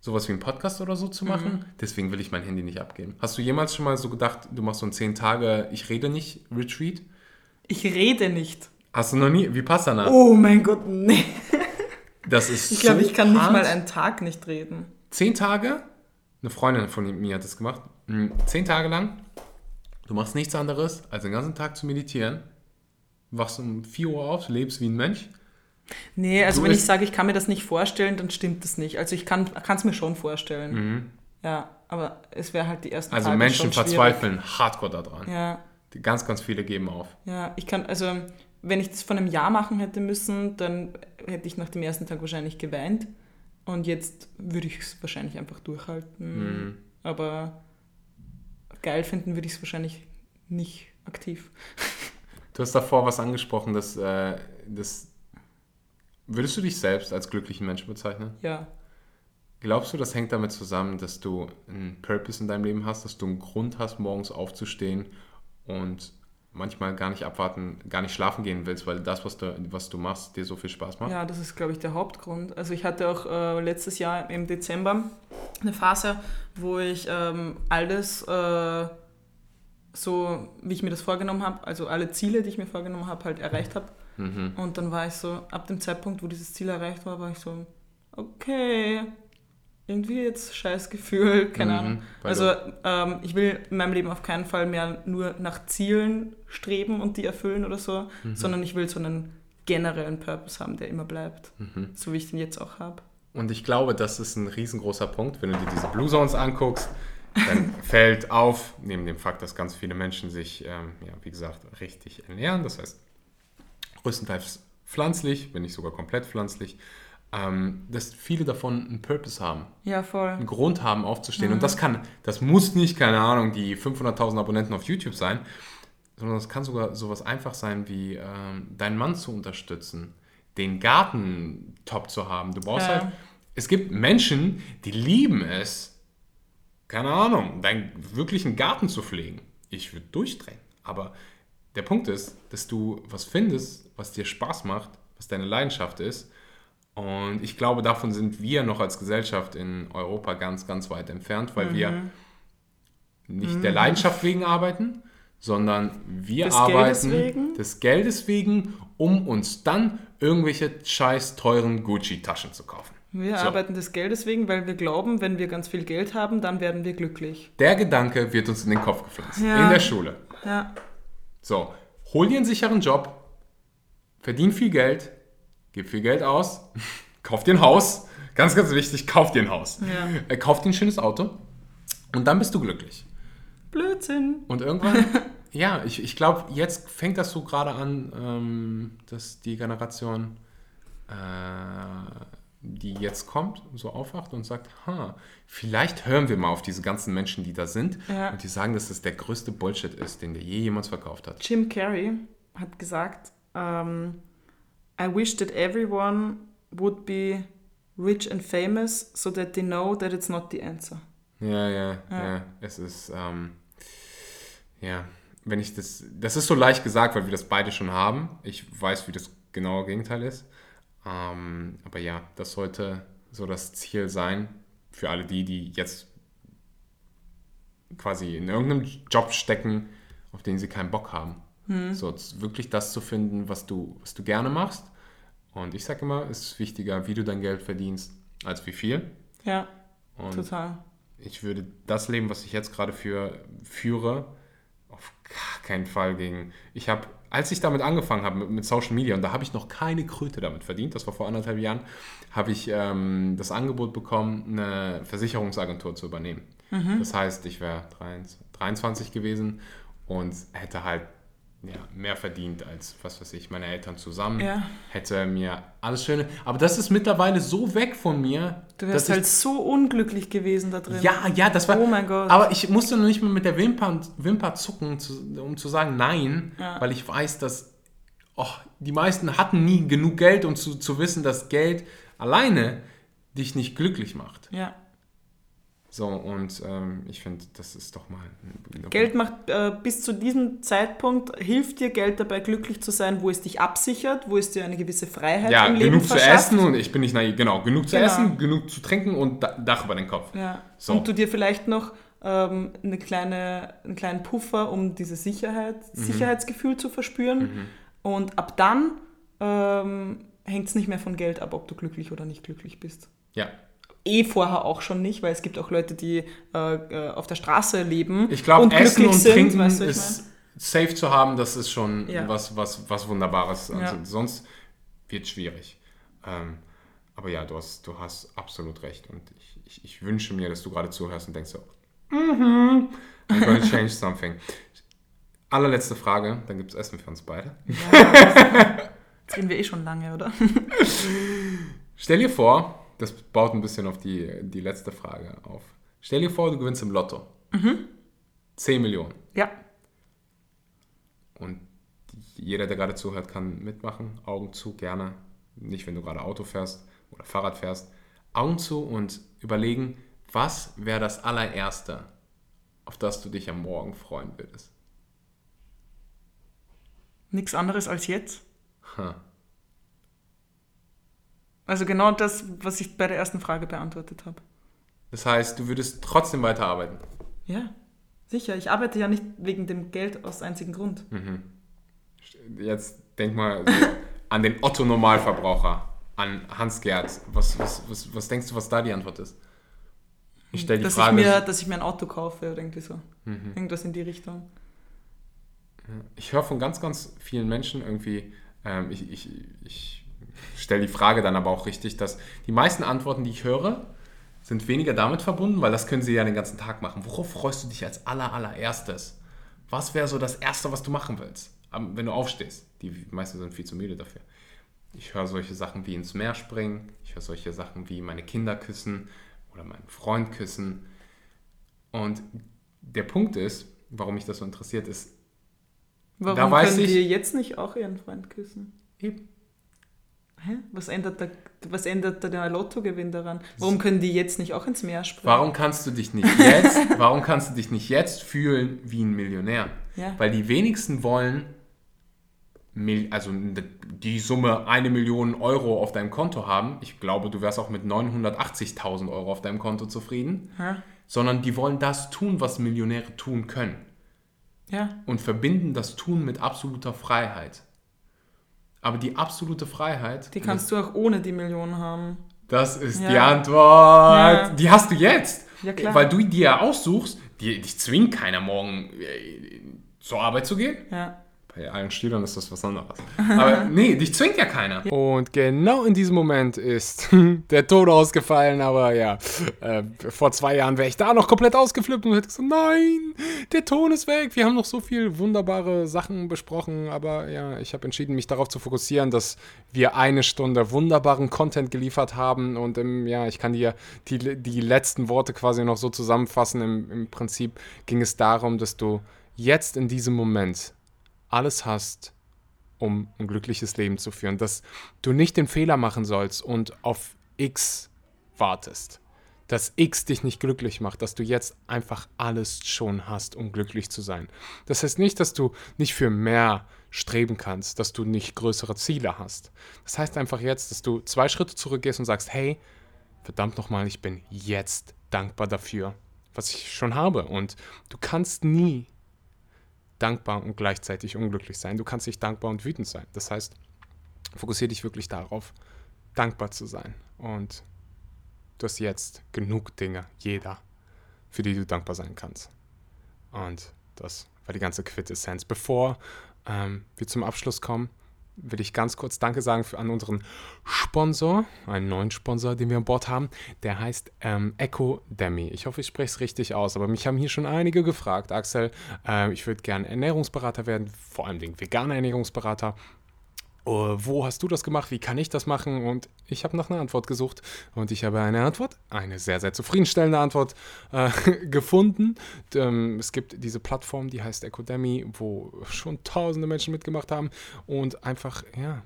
sowas wie einen Podcast oder so zu machen. Deswegen will ich mein Handy nicht abgeben. Hast du jemals schon mal so gedacht, du machst so ein 10 Tage, ich rede nicht, Retreat? Ich rede nicht. Hast du noch nie? Wie passt danach? Oh mein Gott, nee. Das ist Ich glaube, so ich kann nicht hart. mal einen Tag nicht reden. Zehn Tage, eine Freundin von mir hat das gemacht, mm, zehn Tage lang, du machst nichts anderes, als den ganzen Tag zu meditieren, wachst um 4 Uhr auf, lebst wie ein Mensch. Nee, also Du wenn ich sage, ich kann mir das nicht vorstellen, dann stimmt das nicht. Also ich kann es mir schon vorstellen. Ja, aber es wäre halt die ersten Mhm. Also Tage Menschen schon schwierig. verzweifeln hardcore daran. Ja, Ganz, ganz viele geben auf. ja, ich kann, also wenn ich das von einem Jahr machen hätte müssen, dann hätte ich nach dem ersten Tag wahrscheinlich geweint. Und jetzt würde ich es wahrscheinlich einfach durchhalten. Mhm. Aber geil finden würde ich es wahrscheinlich nicht aktiv. Du hast davor was angesprochen, dass, äh, das würdest du dich selbst als glücklichen Menschen bezeichnen? Ja, Glaubst du, das hängt damit zusammen, dass du einen Purpose in deinem Leben hast, dass du einen Grund hast, morgens aufzustehen und manchmal gar nicht abwarten, gar nicht schlafen gehen willst, weil das, was du, was du machst, dir so viel Spaß macht? Ja, das ist, glaube ich, der Hauptgrund. Also ich hatte auch äh, letztes Jahr im Dezember eine Phase, wo ich ähm, alles äh, so, wie ich mir das vorgenommen habe, also alle Ziele, die ich mir vorgenommen habe, halt erreicht habe. Mhm. Und dann war ich so, ab dem Zeitpunkt, wo dieses Ziel erreicht war, war ich so, okay, irgendwie jetzt scheiß Gefühl, keine Mhm, Ahnung. Also ähm, ich will in meinem Leben auf keinen Fall mehr nur nach Zielen streben und die erfüllen oder so, Mhm. sondern ich will so einen generellen Purpose haben, der immer bleibt. Mhm. So wie ich den jetzt auch habe. Und ich glaube, das ist ein riesengroßer Punkt, wenn du dir diese Blue Zones anguckst, dann fällt auf, neben dem Fakt, dass ganz viele Menschen sich, ähm, ja, wie gesagt, richtig ernähren, das heißt größtenteils pflanzlich, wenn nicht sogar komplett pflanzlich, ähm, dass viele davon einen Purpose haben, Ja, voll. einen Grund haben aufzustehen. Mhm. Und das kann, das muss nicht, keine Ahnung, die 500.000 Abonnenten auf YouTube sein, sondern es kann sogar sowas einfach sein wie ähm, deinen Mann zu unterstützen, den Garten top zu haben. Du brauchst Ja. halt, es gibt Menschen, die lieben es, keine Ahnung, deinen wirklichen Garten zu pflegen. Ich würde durchdrehen. Aber der Punkt ist, dass du was findest, was dir Spaß macht, was deine Leidenschaft ist. Und ich glaube, davon sind wir noch als Gesellschaft in Europa ganz, ganz weit entfernt, weil mhm. wir nicht mhm. der Leidenschaft wegen arbeiten, sondern wir des arbeiten Geldes des Geldes wegen, um uns dann irgendwelche scheiß teuren Gucci-Taschen zu kaufen. Wir so. arbeiten des Geldes wegen, weil wir glauben, wenn wir ganz viel Geld haben, dann werden wir glücklich. Der Gedanke wird uns in den Kopf gepflanzt. Ja. In der Schule. Ja. So, hol dir einen sicheren Job, verdien viel Geld, gib viel Geld aus, kauf dir ein Haus. Ganz, ganz wichtig, kauf dir ein Haus. Ja. Äh, kauf dir ein schönes Auto und dann bist du glücklich. Blödsinn. Und irgendwann, ja, ich, ich glaube, jetzt fängt das so gerade an, ähm, dass die Generation, äh, die jetzt kommt, so aufwacht und sagt, ha, vielleicht hören wir mal auf diese ganzen Menschen, die da sind ja. und die sagen, dass das der größte Bullshit ist, den der je jemals verkauft hat. Jim Carrey hat gesagt, ähm, I wish that everyone would be rich and famous so that they know that it's not the answer. Ja, ja, ja. ja. Es ist, ähm, ja, wenn ich das, das ist so leicht gesagt, weil wir das beide schon haben. Ich weiß, wie das genaue Gegenteil ist. Ähm, aber ja, das sollte so das Ziel sein für alle die, die jetzt quasi in irgendeinem Job stecken, auf den sie keinen Bock haben. Hm. So wirklich das zu finden, was du, was du gerne machst. Und ich sage immer, es ist wichtiger, wie du dein Geld verdienst, als wie viel. Ja, Und total. Ich würde das Leben, was ich jetzt gerade für, führe, auf gar keinen Fall gegen. Ich habe, als ich damit angefangen habe mit, mit, Social Media, und da habe ich noch keine Kröte damit verdient, das war vor anderthalb Jahren, habe ich ähm, das Angebot bekommen, eine Versicherungsagentur zu übernehmen. Mhm. Das heißt, ich wäre 23 gewesen und hätte halt ja, mehr verdient als, was weiß ich, meine Eltern zusammen. Ja. Hätte mir alles Schöne. Aber das ist mittlerweile so weg von mir. Du wärst halt so unglücklich gewesen da drin. Ja, ja, das war. Oh mein Gott. Aber ich musste noch nicht mal mit der Wimper, Wimper zucken, zu, um zu sagen nein, ja. weil ich weiß, dass oh, die meisten hatten nie genug Geld, um zu, zu wissen, dass Geld alleine dich nicht glücklich macht. Ja. So, und ähm, ich finde, das ist doch mal. Geld macht äh, bis zu diesem Zeitpunkt, hilft dir Geld dabei, glücklich zu sein, wo es dich absichert, wo es dir eine gewisse Freiheit ja, im Leben verschafft. Ja, genug zu essen und ich bin nicht naiv, genau, genug zu genau. essen, genug zu trinken und Dach über den Kopf. Ja. So. Und du dir vielleicht noch ähm, eine kleine, einen kleinen Puffer, um dieses Sicherheit, mhm. Sicherheitsgefühl zu verspüren. Mhm. Und ab dann ähm, hängt es nicht mehr von Geld ab, ob du glücklich oder nicht glücklich bist. Ja, eh vorher auch schon nicht, weil es gibt auch Leute, die äh, äh auf der Straße leben. Ich glaube, Essen und sind, Trinken weißt du, ist safe zu haben, das ist schon ja. was, was, was Wunderbares. Also ja. Sonst wird es schwierig. Ähm, aber ja, du hast, du hast absolut recht. Und ich, ich, ich wünsche mir, dass du gerade zuhörst und denkst so, mhm, I'm going to change something. Allerletzte Frage, dann gibt es Essen für uns beide. Ja, Jetzt reden wir eh schon lange, oder? Stell dir vor, das baut ein bisschen auf die, die letzte Frage auf. Stell dir vor, du gewinnst im Lotto. Mhm. 10 Millionen. Ja. Und jeder, der gerade zuhört, kann mitmachen. Augen zu, gerne. Nicht, wenn du gerade Auto fährst oder Fahrrad fährst. Augen zu und überlegen, was wäre das allererste, auf das du dich am Morgen freuen würdest? Nichts anderes als jetzt? Ha. Also genau das, was ich bei der ersten Frage beantwortet habe. Das heißt, du würdest trotzdem weiterarbeiten? Ja, sicher. Ich arbeite ja nicht wegen dem Geld aus einzigen Grund. Mhm. Jetzt denk mal an den Otto-Normalverbraucher, an Hans-Gerd. Was, was, was, was denkst du, was da die Antwort ist? Ich stelle die dass Frage. Ich mir, dass ich mir ein Auto kaufe oder irgendwie so. Mhm. Irgendwas in die Richtung. Ich höre von ganz, ganz vielen Menschen irgendwie, ähm, ich, ich, ich stelle die Frage dann aber auch richtig, dass die meisten Antworten, die ich höre, sind weniger damit verbunden, weil das können sie ja den ganzen Tag machen. Worauf freust du dich als aller, allererstes? Was wäre so das Erste, was du machen willst, wenn du aufstehst? Die meisten sind viel zu müde dafür. Ich höre solche Sachen wie ins Meer springen, ich höre solche Sachen wie meine Kinder küssen oder meinen Freund küssen. Und der Punkt ist, warum mich das so interessiert, ist, Warum da weiß können ich, die jetzt nicht auch ihren Freund küssen? Eben. Hä? Hä? Was ändert der, was ändert der Lottogewinn daran? Warum können die jetzt nicht auch ins Meer springen? Warum kannst du dich nicht jetzt, warum kannst du dich nicht jetzt fühlen wie ein Millionär? Ja. Weil die wenigsten wollen also die Summe eine Million Euro auf deinem Konto haben. Ich glaube, du wärst auch mit 980.000 Euro auf deinem Konto zufrieden. Ja. Sondern die wollen das tun, was Millionäre tun können. Ja. und verbinden das Tun mit absoluter Freiheit. Aber die absolute Freiheit, Die kannst du auch ohne die Millionen haben. das ist Ja. die Antwort. Ja. Die hast du jetzt. Ja, klar. Weil du die ja aussuchst, die, dich zwingt keiner morgen äh, zur Arbeit zu gehen. Ja. Bei allen Stühlern ist das was anderes. Aber nee, dich zwingt ja keiner. Und genau in diesem Moment ist der Tod ausgefallen. Aber ja, äh, vor zwei Jahren wäre ich da noch komplett ausgeflippt und hätte gesagt, nein, der Ton ist weg. Wir haben noch so viel wunderbare Sachen besprochen. Aber ja, ich habe entschieden, mich darauf zu fokussieren, dass wir eine Stunde wunderbaren Content geliefert haben. Und ähm, ja, ich kann dir die, die letzten Worte quasi noch so zusammenfassen. Im, Im Prinzip ging es darum, dass du jetzt in diesem Moment alles hast, um ein glückliches Leben zu führen. Dass du nicht den Fehler machen sollst und auf X wartest. Dass X dich nicht glücklich macht, dass du jetzt einfach alles schon hast, um glücklich zu sein. Das heißt nicht, dass du nicht für mehr streben kannst, dass du nicht größere Ziele hast. Das heißt einfach jetzt, dass du zwei Schritte zurückgehst und sagst, hey, verdammt nochmal, ich bin jetzt dankbar dafür, was ich schon habe. Und du kannst nie dankbar und gleichzeitig unglücklich sein. Du kannst nicht dankbar und wütend sein. Das heißt, fokussiere dich wirklich darauf, dankbar zu sein. Und du hast jetzt genug Dinge, jeder, für die du dankbar sein kannst. Und das war die ganze Quintessenz. Bevor ähm, wir zum Abschluss kommen, will ich ganz kurz Danke sagen für, an unseren Sponsor, einen neuen Sponsor, den wir an Bord haben. Der heißt ähm, Echo Demi. Ich hoffe, ich spreche es richtig aus, aber mich haben hier schon einige gefragt. Axel, äh, ich würde gerne Ernährungsberater werden, vor allem veganer Ernährungsberater. Uh, wo hast du das gemacht? Wie kann ich das machen? Und ich habe nach einer Antwort gesucht und ich habe eine Antwort, eine sehr, sehr zufriedenstellende Antwort äh, gefunden. Ähm, es gibt diese Plattform, die heißt Ecodemy, wo schon tausende Menschen mitgemacht haben und einfach, ja,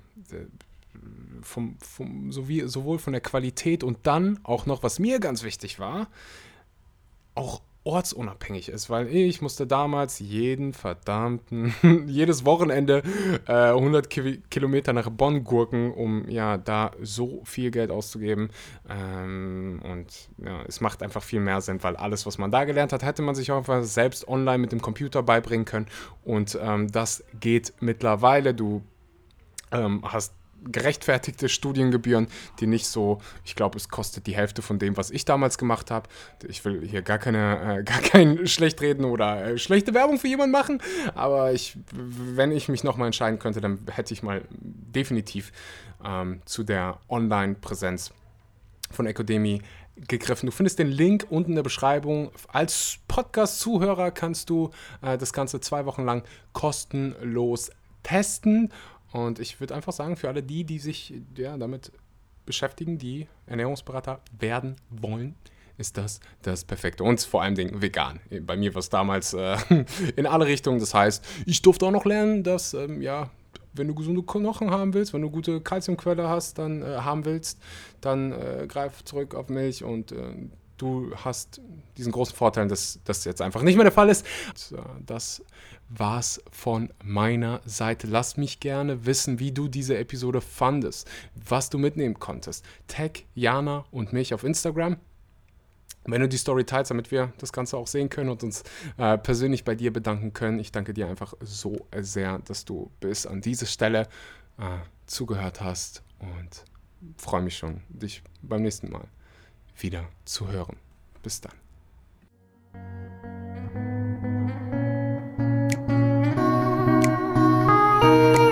vom, vom, sowie, sowohl von der Qualität und dann auch noch, was mir ganz wichtig war, auch ortsunabhängig ist, weil ich musste damals jeden verdammten, jedes Wochenende äh, 100 Ki Kilometer nach Bonn gurken, um ja da so viel Geld auszugeben. Ähm, und ja, es macht einfach viel mehr Sinn, weil alles, was man da gelernt hat, hätte man sich auch einfach selbst online mit dem Computer beibringen können. Und ähm, das geht mittlerweile. Du ähm, hast gerechtfertigte Studiengebühren, die nicht so, ich glaube, es kostet die Hälfte von dem, was ich damals gemacht habe. Ich will hier gar keine, äh, gar kein schlecht reden oder äh, schlechte Werbung für jemanden machen, aber ich, wenn ich mich nochmal entscheiden könnte, dann hätte ich mal definitiv ähm, zu der Online-Präsenz von Ecodemy gegriffen. Du findest den Link unten in der Beschreibung. Als Podcast-Zuhörer kannst du äh, das Ganze zwei Wochen lang kostenlos testen. Und ich würde einfach sagen, für alle die, die sich ja, damit beschäftigen, die Ernährungsberater werden wollen, ist das das Perfekte. Und vor allem Dingen vegan. Bei mir war es damals äh, in alle Richtungen. Das heißt, ich durfte auch noch lernen, dass, ähm, ja, wenn du gesunde Knochen haben willst, wenn du gute Kalziumquelle hast, dann äh, haben willst, dann äh, greif zurück auf Milch und äh, du hast diesen großen Vorteil, dass das jetzt einfach nicht mehr der Fall ist. Und, das war's von meiner Seite. Lass mich gerne wissen, wie du diese Episode fandest, was du mitnehmen konntest. Tag Jana und mich auf Instagram. Wenn du die Story teilst, damit wir das Ganze auch sehen können und uns äh, persönlich bei dir bedanken können. Ich danke dir einfach so sehr, dass du bis an diese Stelle äh, zugehört hast und freue mich schon, dich beim nächsten Mal wieder zu hören. Bis dann. Musik